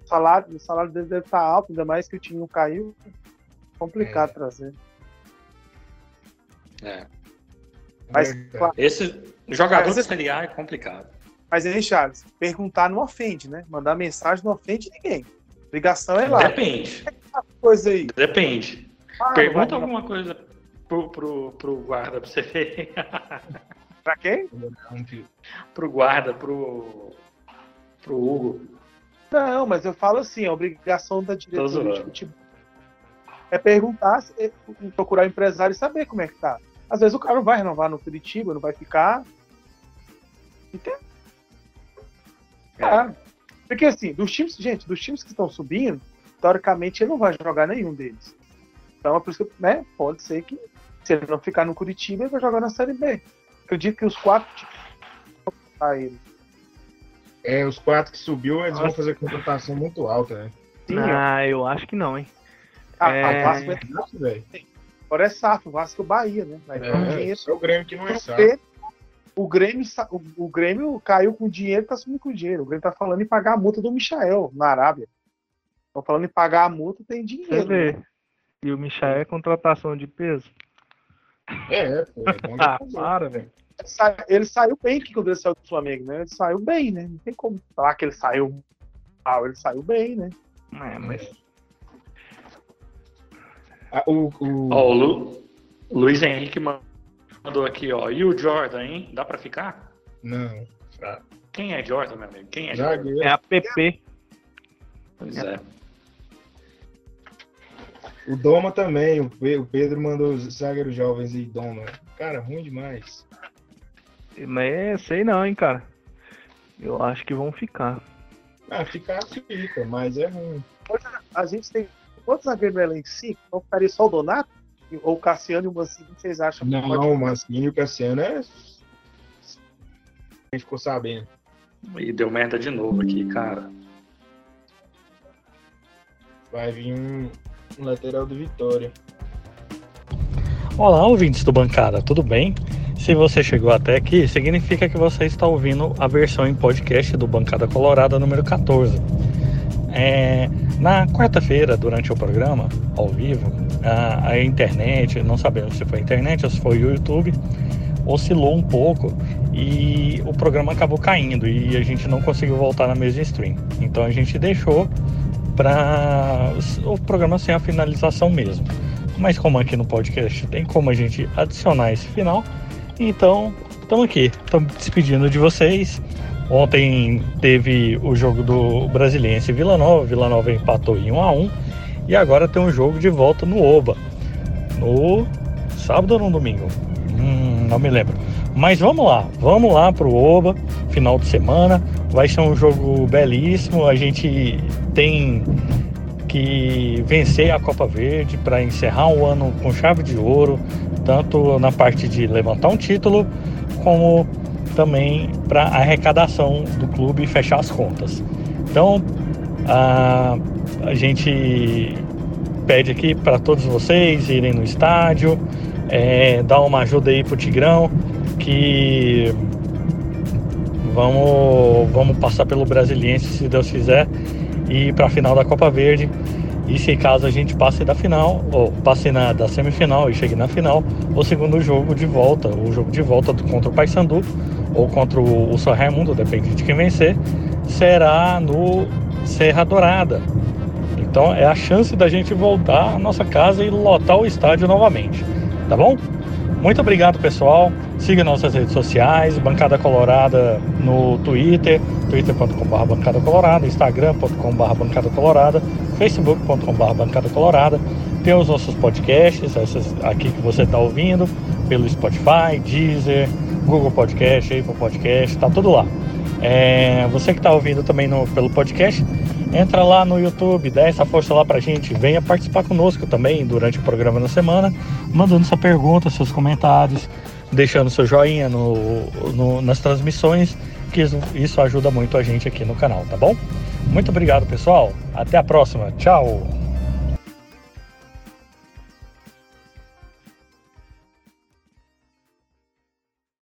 o salário, o salário dele deve estar alto, ainda mais que o time não caiu. complicado trazer. É. Mas, É, claro, Esse jogador Mas de esse- Série A é complicado. mas aí, Charles, perguntar não ofende, né? Mandar mensagem não ofende ninguém. Ligação é lá. Depende. Coisa aí. Depende. Ah, Pergunta vai- alguma coisa pro, pro, pro guarda pra você ver. Pra quem? pro guarda, pro. pro Hugo. Não, mas eu falo assim, a obrigação da diretoria de futebol é perguntar, é procurar o empresário e saber como é que tá. Às vezes o cara não vai renovar no Curitiba, não vai ficar. Entende? Ah, porque assim, dos times, gente, dos times que estão subindo, teoricamente ele não vai jogar nenhum deles. Então é por isso que, né, pode ser que se ele não ficar no Curitiba, ele vai jogar na Série B. Acredito que os quatro times vão botar ele. É, os quatro que subiu, eles vão fazer contratação muito alta, né? Sim. Ah, eu acho que não, hein? Ah, é- é Nossa, velho. Agora é SAF, o Vasco Bahia, né? Um É, dinheiro. só o Grêmio que não é. Grêmio, O Grêmio, o, o Grêmio caiu com dinheiro, tá subindo com dinheiro. O Grêmio tá falando em pagar a multa do Michael na Arábia. Estão falando em pagar a multa, tem dinheiro. vê. né? E o Michael é contratação de peso. É, pô, é bom Ah, para, velho. Ele sa- Ele saiu bem que quando ele saiu do Flamengo, né? Ele saiu bem, né? Não tem como falar que ele saiu mal, ele saiu bem, né? É, mas o, o- Ó, o Lu- Luiz Henrique mandou aqui, ó. E o Jordan, hein? Dá pra ficar? Não, fraco. Quem é Jordan, meu amigo? Quem é Jordan? É a PP. Pois é. O Doma também, o Pedro mandou os zagueiros jovens e Doma. Cara, ruim demais. Mas é, sei não, hein, cara. Eu acho que vão ficar. Ah, ficar fica, mas é ruim. A gente tem quantos zagueiros no elenco? Cinco? Então ficaria só o Donato? Ou o Cassiano e o Mancini, vocês acham? que pode- Não, o Mancini e o Cassiano é. A gente ficou sabendo. E deu merda de novo aqui, cara. Vai vir um, um lateral do Vitória. Olá, ouvintes do Bancada, tudo bem? Se você chegou até aqui, significa que você está ouvindo a versão em podcast do Bancada Colorada número 14. É, na quarta-feira, durante o programa, ao vivo, a, a internet, não sabemos se foi a internet ou se foi o YouTube, oscilou um pouco e o programa acabou caindo e a gente não conseguiu voltar na mesma stream. Então a gente deixou para o programa sem a finalização mesmo. Mas como aqui no podcast tem como a gente adicionar esse final, então estamos aqui, estamos despedindo de vocês. Ontem teve o jogo do Brasiliense Vila Nova, Vila Nova empatou em 1 a 1 e agora tem um jogo de volta no Oba. No sábado ou no domingo? Hum, não me lembro. Mas vamos lá, vamos lá pro Oba, final de semana. Vai ser um jogo belíssimo. A gente tem que vencer a Copa Verde para encerrar o ano com chave de ouro, tanto na parte de levantar um título, como também para arrecadação do clube e fechar as contas. Então, a, a gente pede aqui para todos vocês irem no estádio, é, dar uma ajuda aí pro Tigrão, que vamos, vamos passar pelo Brasiliense, se Deus quiser, e para a final da Copa Verde. E se caso a gente passe da final, ou passe na, da semifinal e chegue na final, o segundo jogo de volta, o jogo de volta contra o Paysandu ou contra o, o São Raimundo, depende de quem vencer, será no Serra Dourada. Então é a chance da gente voltar à nossa casa e lotar o estádio novamente. Tá bom? Muito obrigado, pessoal. Siga nossas redes sociais, Bancada Colorada no Twitter, twitter.com.br Bancada Colorada, instagram.com.br Bancada Colorada, facebook.com.br Bancada Colorada. Tem os nossos podcasts, esses aqui que você está ouvindo, pelo Spotify, Deezer, Google Podcast, Apple Podcast, tá tudo lá. É, você que está ouvindo também no, pelo podcast, entra lá no YouTube, dá essa força lá pra gente, venha participar conosco também durante o programa na semana, mandando sua pergunta, seus comentários, deixando seu joinha no, no- nas transmissões, que isso, isso ajuda muito a gente aqui no canal, tá bom? Muito obrigado, pessoal. Até a próxima. Tchau.